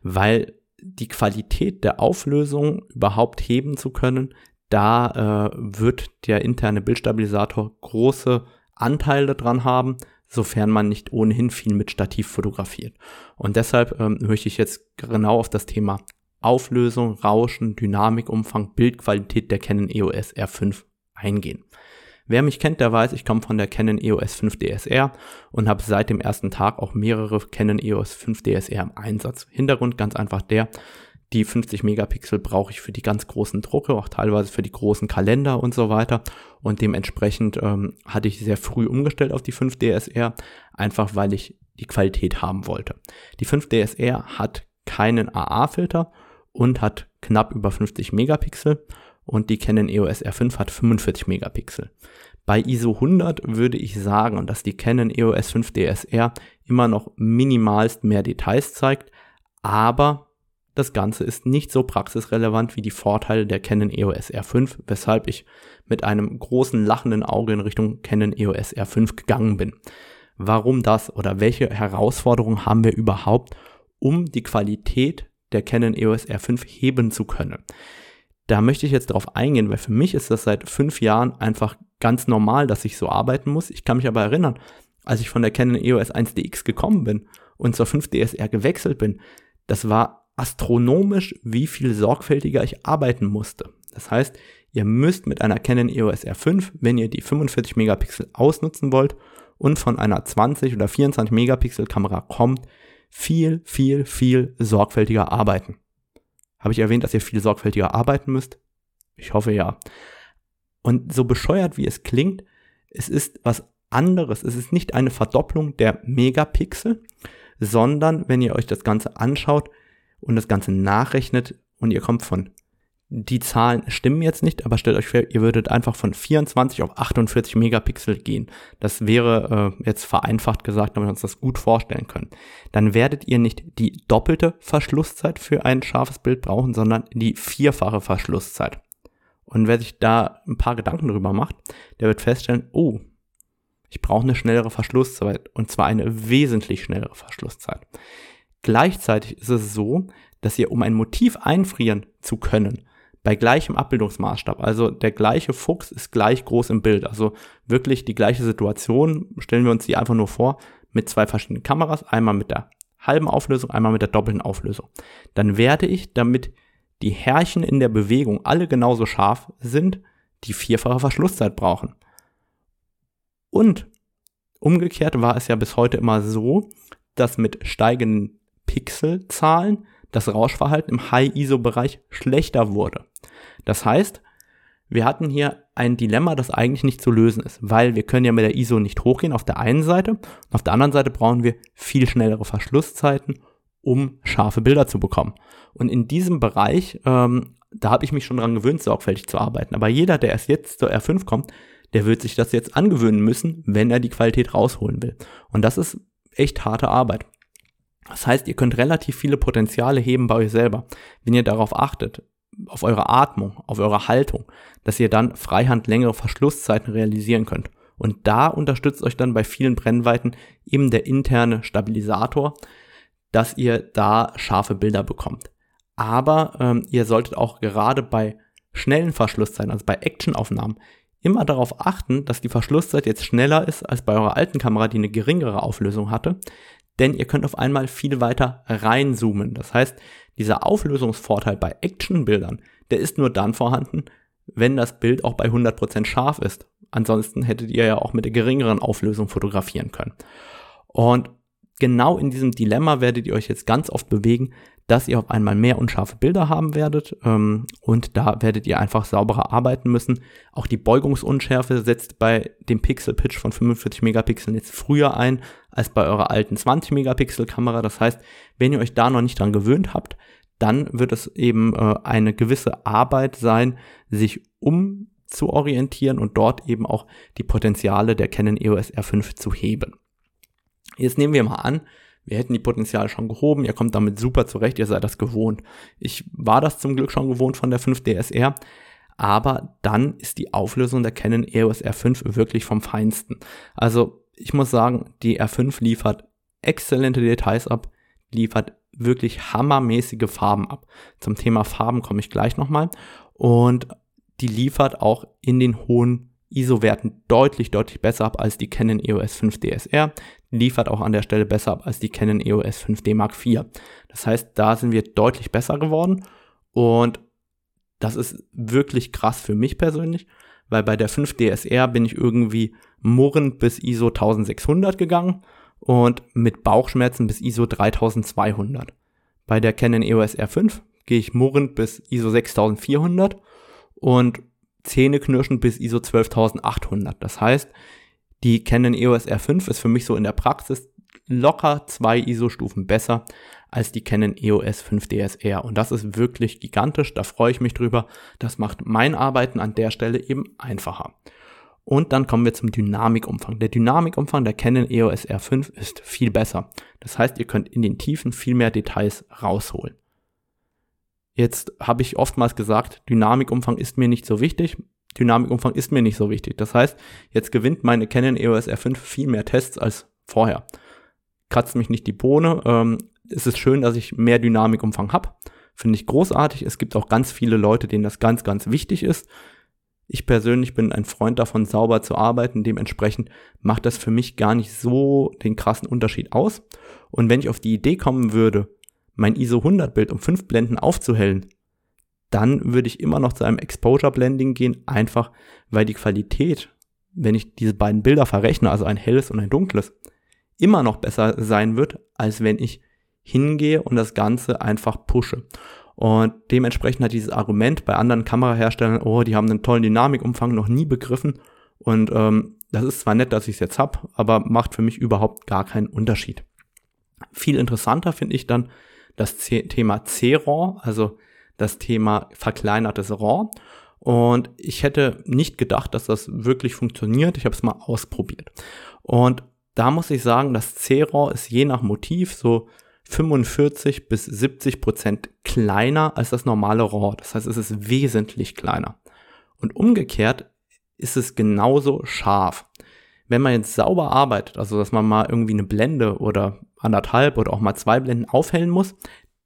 weil die Qualität der Auflösung überhaupt heben zu können, da äh, wird der interne Bildstabilisator große Anteile dran haben, sofern man nicht ohnehin viel mit Stativ fotografiert. Und deshalb ähm, möchte ich jetzt genau auf das Thema Auflösung, Rauschen, Dynamikumfang, Bildqualität der Canon EOS R5 eingehen. Wer mich kennt, der weiß, ich komme von der Canon EOS 5 DSR und habe seit dem ersten Tag auch mehrere Canon EOS 5 DSR im Einsatz. Hintergrund ganz einfach der, die 50 Megapixel brauche ich für die ganz großen Drucke, auch teilweise für die großen Kalender und so weiter. Und dementsprechend ähm, hatte ich sehr früh umgestellt auf die 5 DSR, einfach weil ich die Qualität haben wollte. Die 5 DSR hat keinen AA-Filter und hat knapp über 50 Megapixel und die Canon EOS R5 hat 45 Megapixel. Bei ISO 100 würde ich sagen, dass die Canon EOS 5 DSR immer noch minimalst mehr Details zeigt, aber das Ganze ist nicht so praxisrelevant wie die Vorteile der Canon EOS R5, weshalb ich mit einem großen lachenden Auge in Richtung Canon EOS R5 gegangen bin. Warum das oder welche Herausforderungen haben wir überhaupt, um die Qualität der Canon EOS R5 heben zu können? Da möchte ich jetzt drauf eingehen, weil für mich ist das seit fünf Jahren einfach ganz normal, dass ich so arbeiten muss. Ich kann mich aber erinnern, als ich von der Canon EOS 1DX gekommen bin und zur 5DSR gewechselt bin, das war astronomisch, wie viel sorgfältiger ich arbeiten musste. Das heißt, ihr müsst mit einer Canon EOS R5, wenn ihr die 45 Megapixel ausnutzen wollt und von einer 20 oder 24 Megapixel Kamera kommt, viel, viel, viel sorgfältiger arbeiten. Habe ich erwähnt, dass ihr viel sorgfältiger arbeiten müsst? Ich hoffe ja. Und so bescheuert wie es klingt, es ist was anderes. Es ist nicht eine Verdopplung der Megapixel, sondern wenn ihr euch das Ganze anschaut, und das Ganze nachrechnet und ihr kommt von, die Zahlen stimmen jetzt nicht, aber stellt euch vor, ihr würdet einfach von 24 auf 48 Megapixel gehen. Das wäre äh, jetzt vereinfacht gesagt, damit wir uns das gut vorstellen können. Dann werdet ihr nicht die doppelte Verschlusszeit für ein scharfes Bild brauchen, sondern die vierfache Verschlusszeit. Und wer sich da ein paar Gedanken drüber macht, der wird feststellen, oh, ich brauche eine schnellere Verschlusszeit und zwar eine wesentlich schnellere Verschlusszeit. Gleichzeitig ist es so, dass ihr, um ein Motiv einfrieren zu können, bei gleichem Abbildungsmaßstab, also der gleiche Fuchs ist gleich groß im Bild, also wirklich die gleiche Situation, stellen wir uns die einfach nur vor, mit zwei verschiedenen Kameras, einmal mit der halben Auflösung, einmal mit der doppelten Auflösung. Dann werde ich, damit die Härchen in der Bewegung alle genauso scharf sind, die vierfache Verschlusszeit brauchen. Und umgekehrt war es ja bis heute immer so, dass mit steigenden Pixelzahlen das Rauschverhalten im High-ISO-Bereich schlechter wurde. Das heißt, wir hatten hier ein Dilemma, das eigentlich nicht zu lösen ist, weil wir können ja mit der ISO nicht hochgehen auf der einen Seite und auf der anderen Seite brauchen wir viel schnellere Verschlusszeiten, um scharfe Bilder zu bekommen. Und in diesem Bereich, ähm, da habe ich mich schon dran gewöhnt, sorgfältig zu arbeiten. Aber jeder, der erst jetzt zur R5 kommt, der wird sich das jetzt angewöhnen müssen, wenn er die Qualität rausholen will. Und das ist echt harte Arbeit. Das heißt, ihr könnt relativ viele Potenziale heben bei euch selber, wenn ihr darauf achtet, auf eure Atmung, auf eure Haltung, dass ihr dann freihand längere Verschlusszeiten realisieren könnt. Und da unterstützt euch dann bei vielen Brennweiten eben der interne Stabilisator, dass ihr da scharfe Bilder bekommt. Aber ähm, ihr solltet auch gerade bei schnellen Verschlusszeiten, also bei Actionaufnahmen, immer darauf achten, dass die Verschlusszeit jetzt schneller ist als bei eurer alten Kamera, die eine geringere Auflösung hatte, denn ihr könnt auf einmal viel weiter reinzoomen. Das heißt, dieser Auflösungsvorteil bei Actionbildern, der ist nur dann vorhanden, wenn das Bild auch bei 100% scharf ist. Ansonsten hättet ihr ja auch mit der geringeren Auflösung fotografieren können. Und genau in diesem Dilemma werdet ihr euch jetzt ganz oft bewegen, dass ihr auf einmal mehr unscharfe Bilder haben werdet ähm, und da werdet ihr einfach sauberer arbeiten müssen. Auch die Beugungsunschärfe setzt bei dem Pixel Pitch von 45 Megapixeln jetzt früher ein als bei eurer alten 20 Megapixel Kamera. Das heißt, wenn ihr euch da noch nicht dran gewöhnt habt, dann wird es eben äh, eine gewisse Arbeit sein, sich umzuorientieren und dort eben auch die Potenziale der Canon EOS R5 zu heben. Jetzt nehmen wir mal an, wir hätten die Potenziale schon gehoben, ihr kommt damit super zurecht, ihr seid das gewohnt. Ich war das zum Glück schon gewohnt von der 5DSR, aber dann ist die Auflösung der Canon EOS R5 wirklich vom Feinsten. Also ich muss sagen, die R5 liefert exzellente Details ab, liefert wirklich hammermäßige Farben ab. Zum Thema Farben komme ich gleich nochmal. Und die liefert auch in den hohen ISO-Werten deutlich, deutlich besser ab als die Canon EOS 5 DSR, liefert auch an der Stelle besser ab als die Canon EOS 5D Mark IV. Das heißt, da sind wir deutlich besser geworden und das ist wirklich krass für mich persönlich, weil bei der 5 DSR bin ich irgendwie murrend bis ISO 1600 gegangen und mit Bauchschmerzen bis ISO 3200. Bei der Canon EOS R5 gehe ich murrend bis ISO 6400 und zähneknirschend bis ISO 12800. Das heißt, die Canon EOS R5 ist für mich so in der Praxis locker zwei ISO-Stufen besser als die Canon EOS 5 DSR. Und das ist wirklich gigantisch, da freue ich mich drüber. Das macht mein Arbeiten an der Stelle eben einfacher. Und dann kommen wir zum Dynamikumfang. Der Dynamikumfang der Canon EOS R5 ist viel besser. Das heißt, ihr könnt in den Tiefen viel mehr Details rausholen. Jetzt habe ich oftmals gesagt, Dynamikumfang ist mir nicht so wichtig. Dynamikumfang ist mir nicht so wichtig. Das heißt, jetzt gewinnt meine Canon EOS R5 viel mehr Tests als vorher. Kratzt mich nicht die Bohne. Ähm, es ist schön, dass ich mehr Dynamikumfang habe. Finde ich großartig. Es gibt auch ganz viele Leute, denen das ganz, ganz wichtig ist. Ich persönlich bin ein Freund davon, sauber zu arbeiten. Dementsprechend macht das für mich gar nicht so den krassen Unterschied aus. Und wenn ich auf die Idee kommen würde, mein ISO 100 Bild um fünf Blenden aufzuhellen, dann würde ich immer noch zu einem Exposure Blending gehen, einfach weil die Qualität, wenn ich diese beiden Bilder verrechne, also ein helles und ein dunkles, immer noch besser sein wird, als wenn ich hingehe und das Ganze einfach pushe. Und dementsprechend hat dieses Argument bei anderen Kameraherstellern, oh, die haben einen tollen Dynamikumfang, noch nie begriffen. Und ähm, das ist zwar nett, dass ich es jetzt habe, aber macht für mich überhaupt gar keinen Unterschied. Viel interessanter finde ich dann das Thema C-RAW, also das Thema verkleinertes RAW. Und ich hätte nicht gedacht, dass das wirklich funktioniert. Ich habe es mal ausprobiert. Und da muss ich sagen, das C-RAW ist je nach Motiv so 45 bis 70 Prozent kleiner als das normale RAW. Das heißt, es ist wesentlich kleiner. Und umgekehrt ist es genauso scharf. Wenn man jetzt sauber arbeitet, also dass man mal irgendwie eine Blende oder anderthalb oder auch mal zwei Blenden aufhellen muss,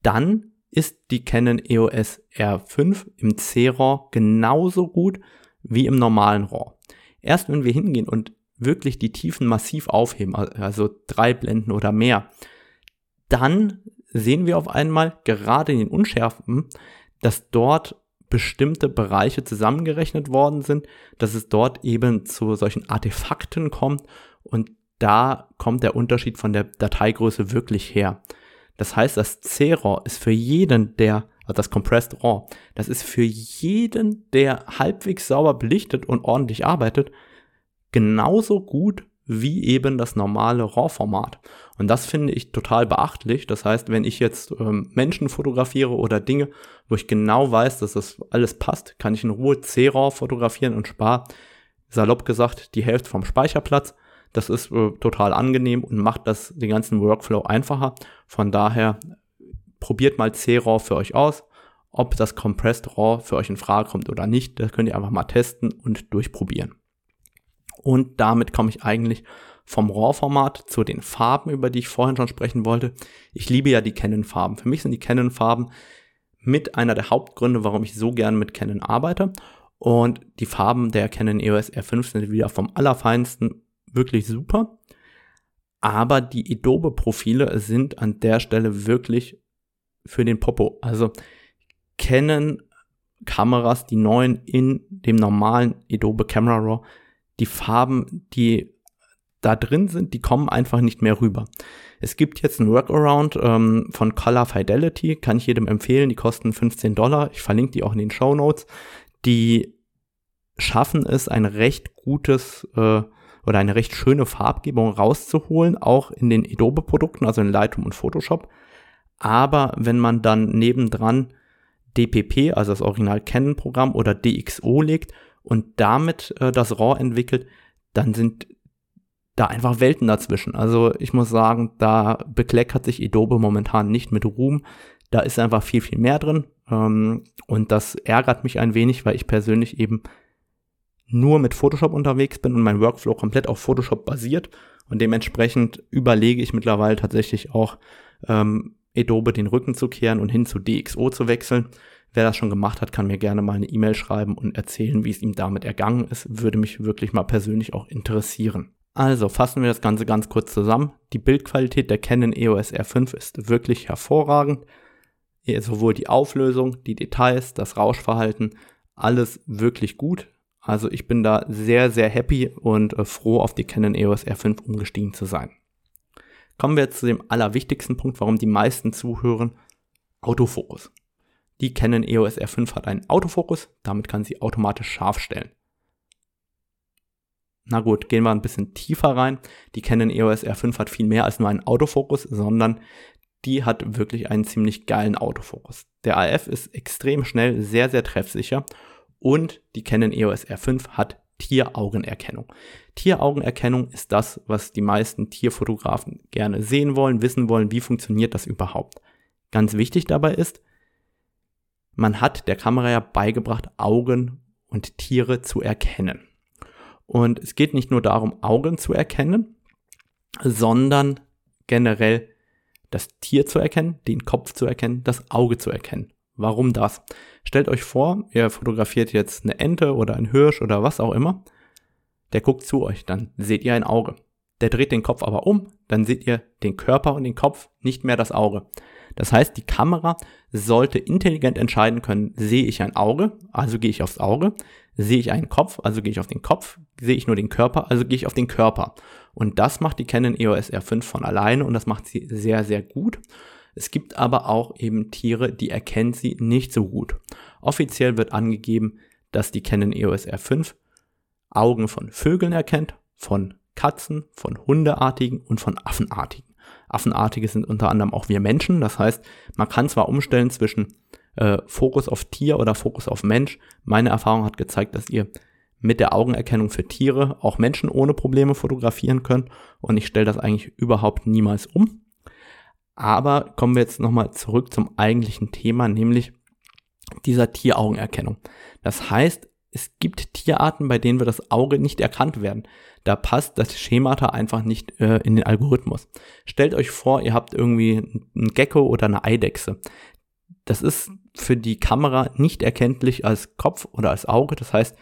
dann ist die Canon EOS R5 im C-RAW genauso gut wie im normalen RAW. Erst wenn wir hingehen und wirklich die Tiefen massiv aufheben, also drei Blenden oder mehr, dann sehen wir auf einmal gerade in den Unschärfen, dass dort bestimmte Bereiche zusammengerechnet worden sind, dass es dort eben zu solchen Artefakten kommt und da kommt der Unterschied von der Dateigröße wirklich her. Das heißt, das C-RAW ist für jeden, der, also das Compressed RAW, das ist für jeden, der halbwegs sauber belichtet und ordentlich arbeitet, genauso gut wie eben das normale RAW-Format. Und das finde ich total beachtlich. Das heißt, wenn ich jetzt ähm, Menschen fotografiere oder Dinge, wo ich genau weiß, dass das alles passt, kann ich in Ruhe C-RAW fotografieren und spare, salopp gesagt, die Hälfte vom Speicherplatz. Das ist äh, total angenehm und macht das den ganzen Workflow einfacher. Von daher probiert mal C-RAW für euch aus. Ob das Compressed RAW für euch in Frage kommt oder nicht, das könnt ihr einfach mal testen und durchprobieren. Und damit komme ich eigentlich vom RAW-Format zu den Farben, über die ich vorhin schon sprechen wollte. Ich liebe ja die Canon-Farben. Für mich sind die Canon-Farben mit einer der Hauptgründe, warum ich so gern mit Canon arbeite. Und die Farben der Canon EOS R5 sind wieder vom allerfeinsten, wirklich super. Aber die Adobe-Profile sind an der Stelle wirklich für den Popo. Also Canon Kameras, die neuen in dem normalen Adobe Camera Raw, die Farben, die da drin sind, die kommen einfach nicht mehr rüber. Es gibt jetzt ein Workaround ähm, von Color Fidelity, kann ich jedem empfehlen, die kosten 15 Dollar, ich verlinke die auch in den Show Notes. Die schaffen es, ein recht gutes äh, oder eine recht schöne Farbgebung rauszuholen, auch in den Adobe-Produkten, also in Lightroom und Photoshop. Aber wenn man dann nebendran DPP, also das Original Canon-Programm oder DxO legt und damit äh, das RAW entwickelt, dann sind da einfach Welten dazwischen. Also ich muss sagen, da bekleckert sich Adobe momentan nicht mit Ruhm. Da ist einfach viel, viel mehr drin. Ähm, und das ärgert mich ein wenig, weil ich persönlich eben nur mit Photoshop unterwegs bin und mein Workflow komplett auf Photoshop basiert. Und dementsprechend überlege ich mittlerweile tatsächlich auch, ähm, Adobe den Rücken zu kehren und hin zu DxO zu wechseln. Wer das schon gemacht hat, kann mir gerne mal eine E-Mail schreiben und erzählen, wie es ihm damit ergangen ist. Würde mich wirklich mal persönlich auch interessieren. Also fassen wir das Ganze ganz kurz zusammen. Die Bildqualität der Canon EOS R5 ist wirklich hervorragend. Sowohl die Auflösung, die Details, das Rauschverhalten, alles wirklich gut. Also ich bin da sehr, sehr happy und äh, froh, auf die Canon EOS R5 umgestiegen zu sein. Kommen wir jetzt zu dem allerwichtigsten Punkt, warum die meisten zuhören. Autofokus. Die Canon EOS R5 hat einen Autofokus, damit kann sie automatisch scharf stellen. Na gut, gehen wir ein bisschen tiefer rein. Die Canon EOS R5 hat viel mehr als nur einen Autofokus, sondern die hat wirklich einen ziemlich geilen Autofokus. Der AF ist extrem schnell, sehr, sehr treffsicher und die Canon EOS R5 hat Tieraugenerkennung. Tieraugenerkennung ist das, was die meisten Tierfotografen gerne sehen wollen, wissen wollen, wie funktioniert das überhaupt. Ganz wichtig dabei ist, man hat der Kamera ja beigebracht, Augen und Tiere zu erkennen. Und es geht nicht nur darum, Augen zu erkennen, sondern generell das Tier zu erkennen, den Kopf zu erkennen, das Auge zu erkennen. Warum das? Stellt euch vor, ihr fotografiert jetzt eine Ente oder ein Hirsch oder was auch immer. Der guckt zu euch, dann seht ihr ein Auge. Der dreht den Kopf aber um, dann seht ihr den Körper und den Kopf, nicht mehr das Auge. Das heißt, die Kamera sollte intelligent entscheiden können, sehe ich ein Auge, also gehe ich aufs Auge, sehe ich einen Kopf, also gehe ich auf den Kopf, sehe ich nur den Körper, also gehe ich auf den Körper. Und das macht die Canon EOS R5 von alleine und das macht sie sehr, sehr gut. Es gibt aber auch eben Tiere, die erkennt sie nicht so gut. Offiziell wird angegeben, dass die Canon EOS R5 Augen von Vögeln erkennt, von Katzen, von Hundeartigen und von Affenartigen. Affenartige sind unter anderem auch wir Menschen. Das heißt, man kann zwar umstellen zwischen äh, Fokus auf Tier oder Fokus auf Mensch. Meine Erfahrung hat gezeigt, dass ihr mit der Augenerkennung für Tiere auch Menschen ohne Probleme fotografieren könnt. Und ich stelle das eigentlich überhaupt niemals um. Aber kommen wir jetzt nochmal zurück zum eigentlichen Thema, nämlich dieser Tieraugenerkennung. Das heißt, es gibt Tierarten, bei denen wir das Auge nicht erkannt werden. Da passt das Schemata einfach nicht äh, in den Algorithmus. Stellt euch vor, ihr habt irgendwie einen Gecko oder eine Eidechse. Das ist für die Kamera nicht erkenntlich als Kopf oder als Auge. Das heißt,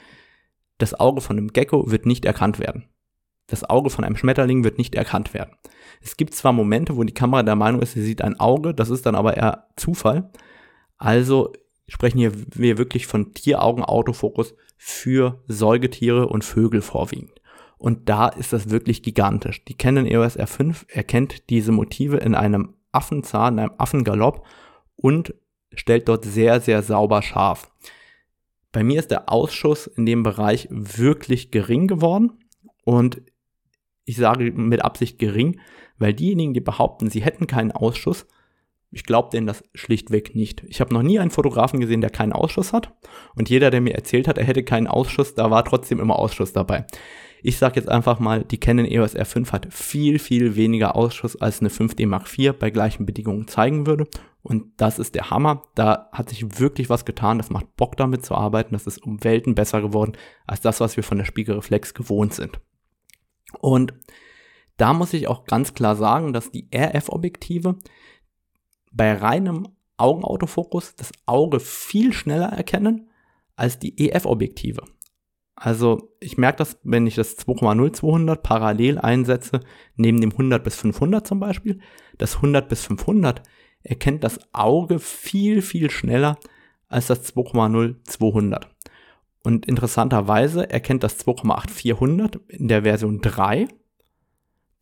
das Auge von einem Gecko wird nicht erkannt werden. Das Auge von einem Schmetterling wird nicht erkannt werden. Es gibt zwar Momente, wo die Kamera der Meinung ist, sie sieht ein Auge, das ist dann aber eher Zufall. Also sprechen hier wir wirklich von Tieraugen-Autofokus für Säugetiere und Vögel vorwiegend. Und da ist das wirklich gigantisch. Die Canon EOS R5 erkennt diese Motive in einem Affenzahn, in einem Affengalopp und stellt dort sehr, sehr sauber scharf. Bei mir ist der Ausschuss in dem Bereich wirklich gering geworden und ich sage mit Absicht gering, weil diejenigen, die behaupten, sie hätten keinen Ausschuss, ich glaube denen das schlichtweg nicht. Ich habe noch nie einen Fotografen gesehen, der keinen Ausschuss hat. Und jeder, der mir erzählt hat, er hätte keinen Ausschuss, da war trotzdem immer Ausschuss dabei. Ich sage jetzt einfach mal, die Canon EOS R5 hat viel, viel weniger Ausschuss als eine 5D Mark IV bei gleichen Bedingungen zeigen würde. Und das ist der Hammer. Da hat sich wirklich was getan. Das macht Bock damit zu arbeiten. Das ist um Welten besser geworden als das, was wir von der Spiegelreflex gewohnt sind. Und da muss ich auch ganz klar sagen, dass die RF-Objektive bei reinem Augenautofokus das Auge viel schneller erkennen als die EF-Objektive. Also ich merke das, wenn ich das 2,0 200 parallel einsetze, neben dem 100 bis 500 zum Beispiel. Das 100 bis 500 erkennt das Auge viel, viel schneller als das 2,0 200. Und interessanterweise erkennt das 2,8 400 in der Version 3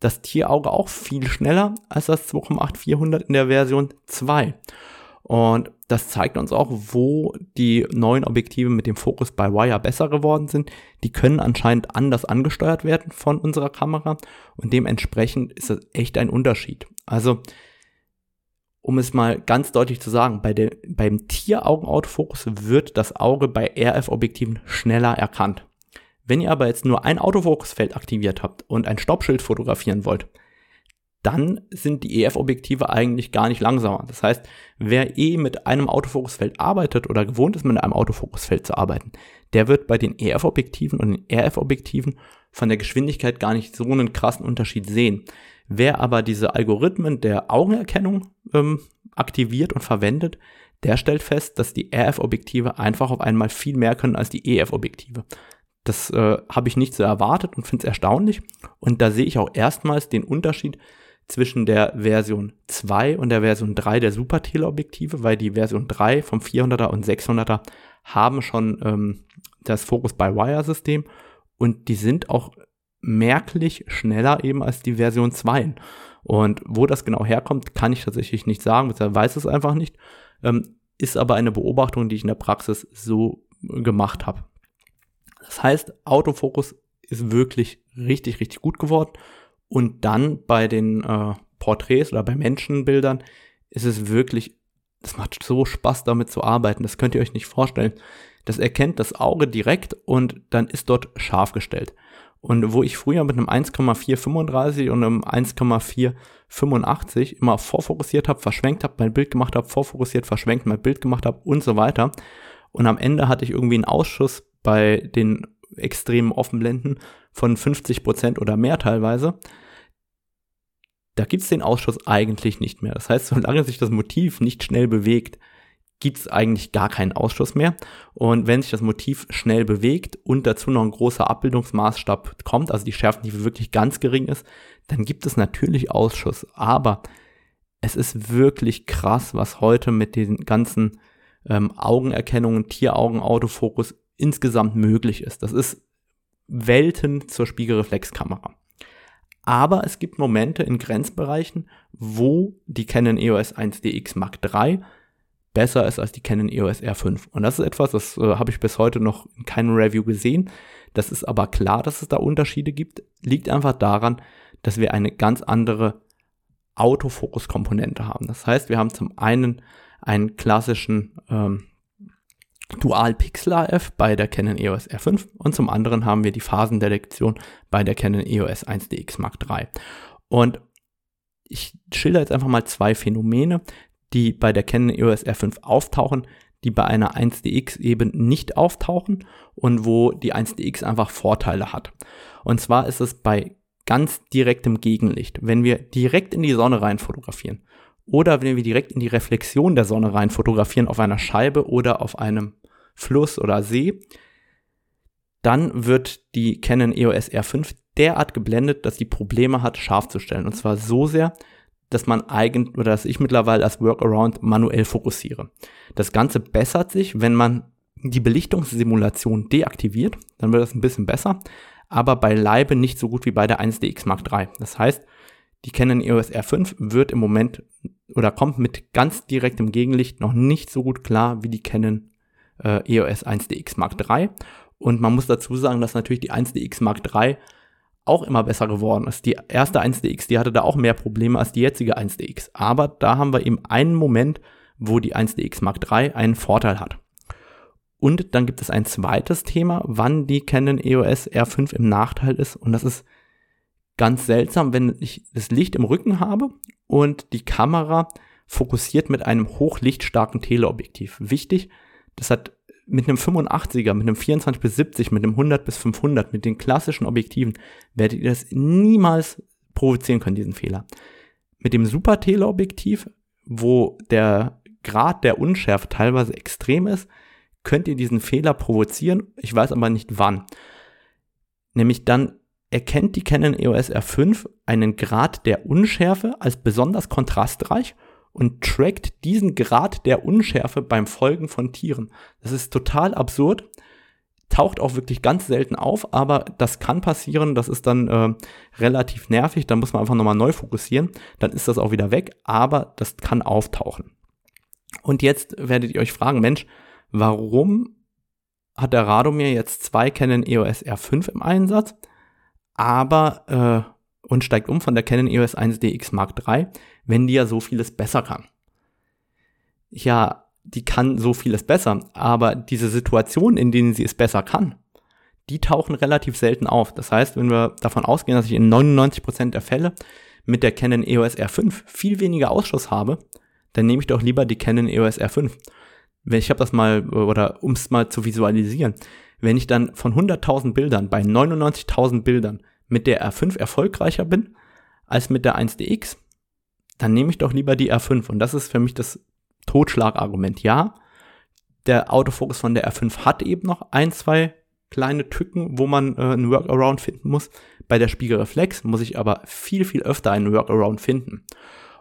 das Tierauge auch viel schneller als das 2,8 400 in der Version 2. Und das zeigt uns auch, wo die neuen Objektive mit dem Fokus bei Wire besser geworden sind. Die können anscheinend anders angesteuert werden von unserer Kamera und dementsprechend ist das echt ein Unterschied. Also, um es mal ganz deutlich zu sagen, bei der, beim Tieraugenautofokus wird das Auge bei RF-Objektiven schneller erkannt. Wenn ihr aber jetzt nur ein Autofokusfeld aktiviert habt und ein Stoppschild fotografieren wollt, dann sind die EF-Objektive eigentlich gar nicht langsamer. Das heißt, wer eh mit einem Autofokusfeld arbeitet oder gewohnt ist, mit einem Autofokusfeld zu arbeiten, der wird bei den EF-Objektiven und den RF-Objektiven von der Geschwindigkeit gar nicht so einen krassen Unterschied sehen. Wer aber diese Algorithmen der Augenerkennung ähm, aktiviert und verwendet, der stellt fest, dass die RF-Objektive einfach auf einmal viel mehr können als die EF-Objektive. Das äh, habe ich nicht so erwartet und finde es erstaunlich. Und da sehe ich auch erstmals den Unterschied zwischen der Version 2 und der Version 3 der Super Teleobjektive, weil die Version 3 vom 400er und 600er haben schon ähm, das Focus by Wire System und die sind auch merklich schneller eben als die Version 2. Und wo das genau herkommt, kann ich tatsächlich nicht sagen, ich weiß es einfach nicht. Ähm, ist aber eine Beobachtung, die ich in der Praxis so gemacht habe. Das heißt, Autofokus ist wirklich richtig, richtig gut geworden. Und dann bei den äh, Porträts oder bei Menschenbildern ist es wirklich, es macht so Spaß damit zu arbeiten. Das könnt ihr euch nicht vorstellen. Das erkennt das Auge direkt und dann ist dort scharf gestellt. Und wo ich früher mit einem 1,435 und einem 1,485 immer vorfokussiert habe, verschwenkt habe, mein Bild gemacht habe, vorfokussiert, verschwenkt, mein Bild gemacht habe und so weiter. Und am Ende hatte ich irgendwie einen Ausschuss bei den extremen Offenblenden von 50 Prozent oder mehr teilweise. Da gibt's den Ausschuss eigentlich nicht mehr. Das heißt, solange sich das Motiv nicht schnell bewegt, gibt es eigentlich gar keinen Ausschuss mehr. Und wenn sich das Motiv schnell bewegt und dazu noch ein großer Abbildungsmaßstab kommt, also die Schärfentiefe wirklich ganz gering ist, dann gibt es natürlich Ausschuss. Aber es ist wirklich krass, was heute mit den ganzen ähm, Augenerkennungen, Tieraugen, Autofokus insgesamt möglich ist. Das ist Welten zur Spiegelreflexkamera. Aber es gibt Momente in Grenzbereichen, wo die Canon EOS 1DX Mark III besser ist als die Canon EOS R5. Und das ist etwas, das äh, habe ich bis heute noch in keinem Review gesehen. Das ist aber klar, dass es da Unterschiede gibt. Liegt einfach daran, dass wir eine ganz andere Autofokus-Komponente haben. Das heißt, wir haben zum einen einen klassischen ähm, Dual Pixel AF bei der Canon EOS R5 und zum anderen haben wir die Phasendetektion bei der Canon EOS 1DX Mark III. Und ich schilder jetzt einfach mal zwei Phänomene, die bei der Canon EOS R5 auftauchen, die bei einer 1DX eben nicht auftauchen und wo die 1DX einfach Vorteile hat. Und zwar ist es bei ganz direktem Gegenlicht. Wenn wir direkt in die Sonne rein fotografieren oder wenn wir direkt in die Reflexion der Sonne rein fotografieren auf einer Scheibe oder auf einem Fluss oder See, dann wird die Canon EOS R5 derart geblendet, dass die Probleme hat, scharf zu stellen. Und zwar so sehr, dass man eigentlich oder dass ich mittlerweile als Workaround manuell fokussiere. Das Ganze bessert sich, wenn man die Belichtungssimulation deaktiviert, dann wird das ein bisschen besser, aber beileibe nicht so gut wie bei der 1DX Mark III. Das heißt, die Canon EOS R5 wird im Moment oder kommt mit ganz direktem Gegenlicht noch nicht so gut klar wie die Canon äh, EOS 1DX Mark III. Und man muss dazu sagen, dass natürlich die 1DX Mark III auch immer besser geworden ist. Die erste 1DX, die hatte da auch mehr Probleme als die jetzige 1DX. Aber da haben wir eben einen Moment, wo die 1DX Mark III einen Vorteil hat. Und dann gibt es ein zweites Thema, wann die Canon EOS R5 im Nachteil ist. Und das ist ganz seltsam, wenn ich das Licht im Rücken habe und die Kamera fokussiert mit einem hochlichtstarken Teleobjektiv. Wichtig, das hat mit einem 85er, mit einem 24 bis 70, mit einem 100 bis 500, mit den klassischen Objektiven, werdet ihr das niemals provozieren können, diesen Fehler. Mit dem Super Teleobjektiv, wo der Grad der Unschärfe teilweise extrem ist, könnt ihr diesen Fehler provozieren. Ich weiß aber nicht wann. Nämlich dann erkennt die Canon EOS R5 einen Grad der Unschärfe als besonders kontrastreich und trackt diesen Grad der Unschärfe beim Folgen von Tieren. Das ist total absurd. Taucht auch wirklich ganz selten auf, aber das kann passieren. Das ist dann äh, relativ nervig. Da muss man einfach nochmal neu fokussieren. Dann ist das auch wieder weg, aber das kann auftauchen. Und jetzt werdet ihr euch fragen, Mensch, warum hat der Radomir jetzt zwei Canon EOS R5 im Einsatz, aber äh, und steigt um von der Canon EOS 1DX Mark III, wenn die ja so vieles besser kann. Ja, die kann so vieles besser, aber diese Situationen, in denen sie es besser kann, die tauchen relativ selten auf. Das heißt, wenn wir davon ausgehen, dass ich in 99% der Fälle mit der Canon EOS R5 viel weniger Ausschuss habe, dann nehme ich doch lieber die Canon EOS R5. Ich habe das mal, oder um es mal zu visualisieren, wenn ich dann von 100.000 Bildern bei 99.000 Bildern mit der R5 erfolgreicher bin als mit der 1DX, dann nehme ich doch lieber die R5. Und das ist für mich das Totschlagargument. Ja, der Autofokus von der R5 hat eben noch ein, zwei kleine Tücken, wo man äh, einen Workaround finden muss. Bei der Spiegelreflex muss ich aber viel, viel öfter einen Workaround finden.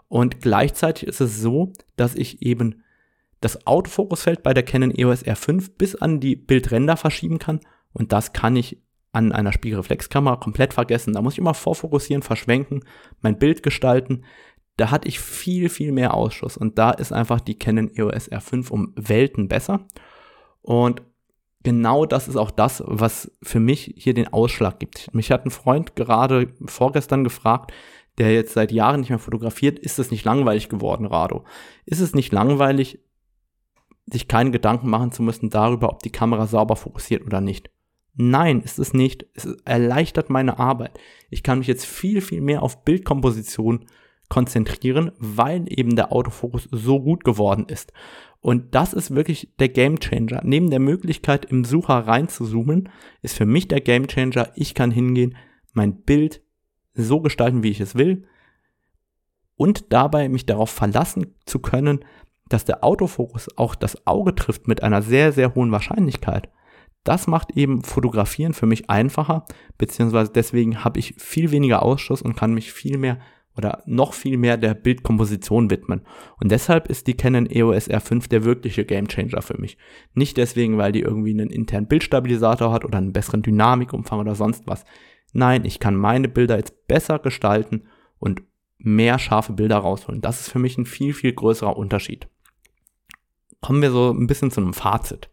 Und gleichzeitig ist es so, dass ich eben das Autofokusfeld bei der Canon EOS R5 bis an die Bildränder verschieben kann. Und das kann ich an einer Spiegelreflexkamera komplett vergessen. Da muss ich immer vorfokussieren, verschwenken, mein Bild gestalten. Da hatte ich viel, viel mehr Ausschuss. Und da ist einfach die Canon EOS R5 um Welten besser. Und genau das ist auch das, was für mich hier den Ausschlag gibt. Mich hat ein Freund gerade vorgestern gefragt, der jetzt seit Jahren nicht mehr fotografiert, ist es nicht langweilig geworden, Rado? Ist es nicht langweilig, sich keine Gedanken machen zu müssen darüber, ob die Kamera sauber fokussiert oder nicht? Nein, ist es nicht. Es erleichtert meine Arbeit. Ich kann mich jetzt viel, viel mehr auf Bildkomposition konzentrieren, weil eben der Autofokus so gut geworden ist. Und das ist wirklich der Gamechanger. Neben der Möglichkeit, im Sucher reinzuzoomen, ist für mich der Gamechanger, ich kann hingehen, mein Bild so gestalten, wie ich es will und dabei mich darauf verlassen zu können, dass der Autofokus auch das Auge trifft mit einer sehr, sehr hohen Wahrscheinlichkeit. Das macht eben Fotografieren für mich einfacher, beziehungsweise deswegen habe ich viel weniger Ausschuss und kann mich viel mehr oder noch viel mehr der Bildkomposition widmen. Und deshalb ist die Canon EOS R5 der wirkliche Gamechanger für mich. Nicht deswegen, weil die irgendwie einen internen Bildstabilisator hat oder einen besseren Dynamikumfang oder sonst was. Nein, ich kann meine Bilder jetzt besser gestalten und mehr scharfe Bilder rausholen. Das ist für mich ein viel, viel größerer Unterschied. Kommen wir so ein bisschen zu einem Fazit.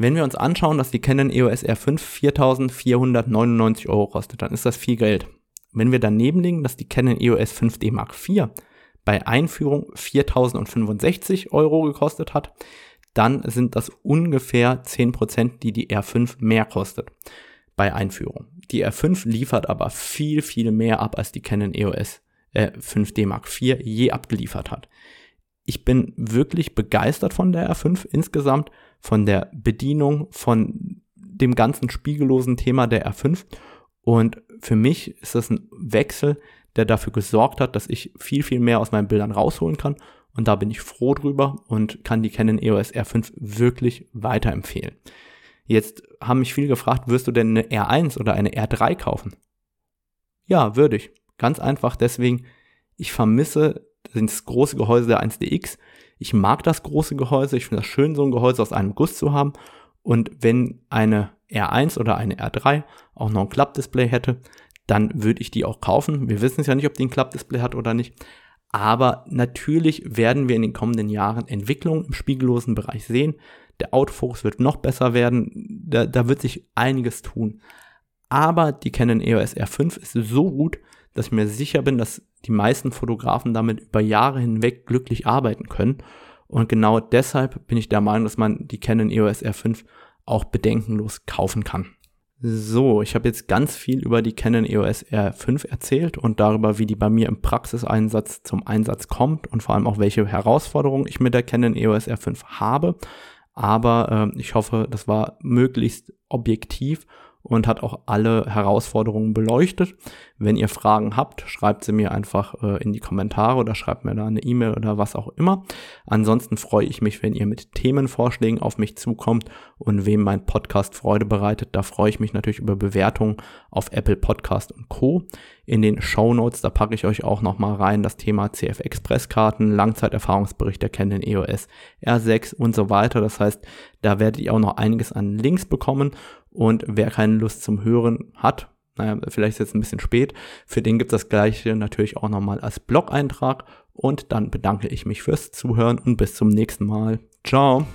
Wenn wir uns anschauen, dass die Canon EOS R5 4.499 Euro kostet, dann ist das viel Geld. Wenn wir daneben legen, dass die Canon EOS 5D Mark IV bei Einführung 4.065 Euro gekostet hat, dann sind das ungefähr 10%, die die R5 mehr kostet bei Einführung. Die R5 liefert aber viel, viel mehr ab, als die Canon EOS äh, 5D Mark IV je abgeliefert hat. Ich bin wirklich begeistert von der R5 insgesamt von der Bedienung, von dem ganzen spiegellosen Thema der R5. Und für mich ist das ein Wechsel, der dafür gesorgt hat, dass ich viel, viel mehr aus meinen Bildern rausholen kann. Und da bin ich froh drüber und kann die Canon EOS R5 wirklich weiterempfehlen. Jetzt haben mich viele gefragt, wirst du denn eine R1 oder eine R3 kaufen? Ja, würde ich. Ganz einfach deswegen, ich vermisse das große Gehäuse der 1DX. Ich mag das große Gehäuse, ich finde das schön, so ein Gehäuse aus einem Guss zu haben. Und wenn eine R1 oder eine R3 auch noch ein Klappdisplay hätte, dann würde ich die auch kaufen. Wir wissen es ja nicht, ob die ein Klappdisplay hat oder nicht. Aber natürlich werden wir in den kommenden Jahren Entwicklungen im spiegellosen Bereich sehen. Der Autofokus wird noch besser werden. Da, da wird sich einiges tun. Aber die Canon EOS R5 ist so gut, dass ich mir sicher bin, dass die meisten Fotografen damit über Jahre hinweg glücklich arbeiten können. Und genau deshalb bin ich der Meinung, dass man die Canon EOS R5 auch bedenkenlos kaufen kann. So, ich habe jetzt ganz viel über die Canon EOS R5 erzählt und darüber, wie die bei mir im Praxiseinsatz zum Einsatz kommt und vor allem auch welche Herausforderungen ich mit der Canon EOS R5 habe. Aber äh, ich hoffe, das war möglichst objektiv und hat auch alle Herausforderungen beleuchtet. Wenn ihr Fragen habt, schreibt sie mir einfach äh, in die Kommentare oder schreibt mir da eine E-Mail oder was auch immer. Ansonsten freue ich mich, wenn ihr mit Themenvorschlägen auf mich zukommt und wem mein Podcast Freude bereitet. Da freue ich mich natürlich über Bewertungen auf Apple Podcast und Co. In den Show Notes, da packe ich euch auch nochmal rein das Thema CF Express Karten, Langzeiterfahrungsbericht Canon EOS R6 und so weiter. Das heißt, da werdet ihr auch noch einiges an Links bekommen und wer keine Lust zum Hören hat, naja, vielleicht ist jetzt ein bisschen spät, für den gibt es das gleiche natürlich auch nochmal als Blog-Eintrag. Und dann bedanke ich mich fürs Zuhören und bis zum nächsten Mal. Ciao.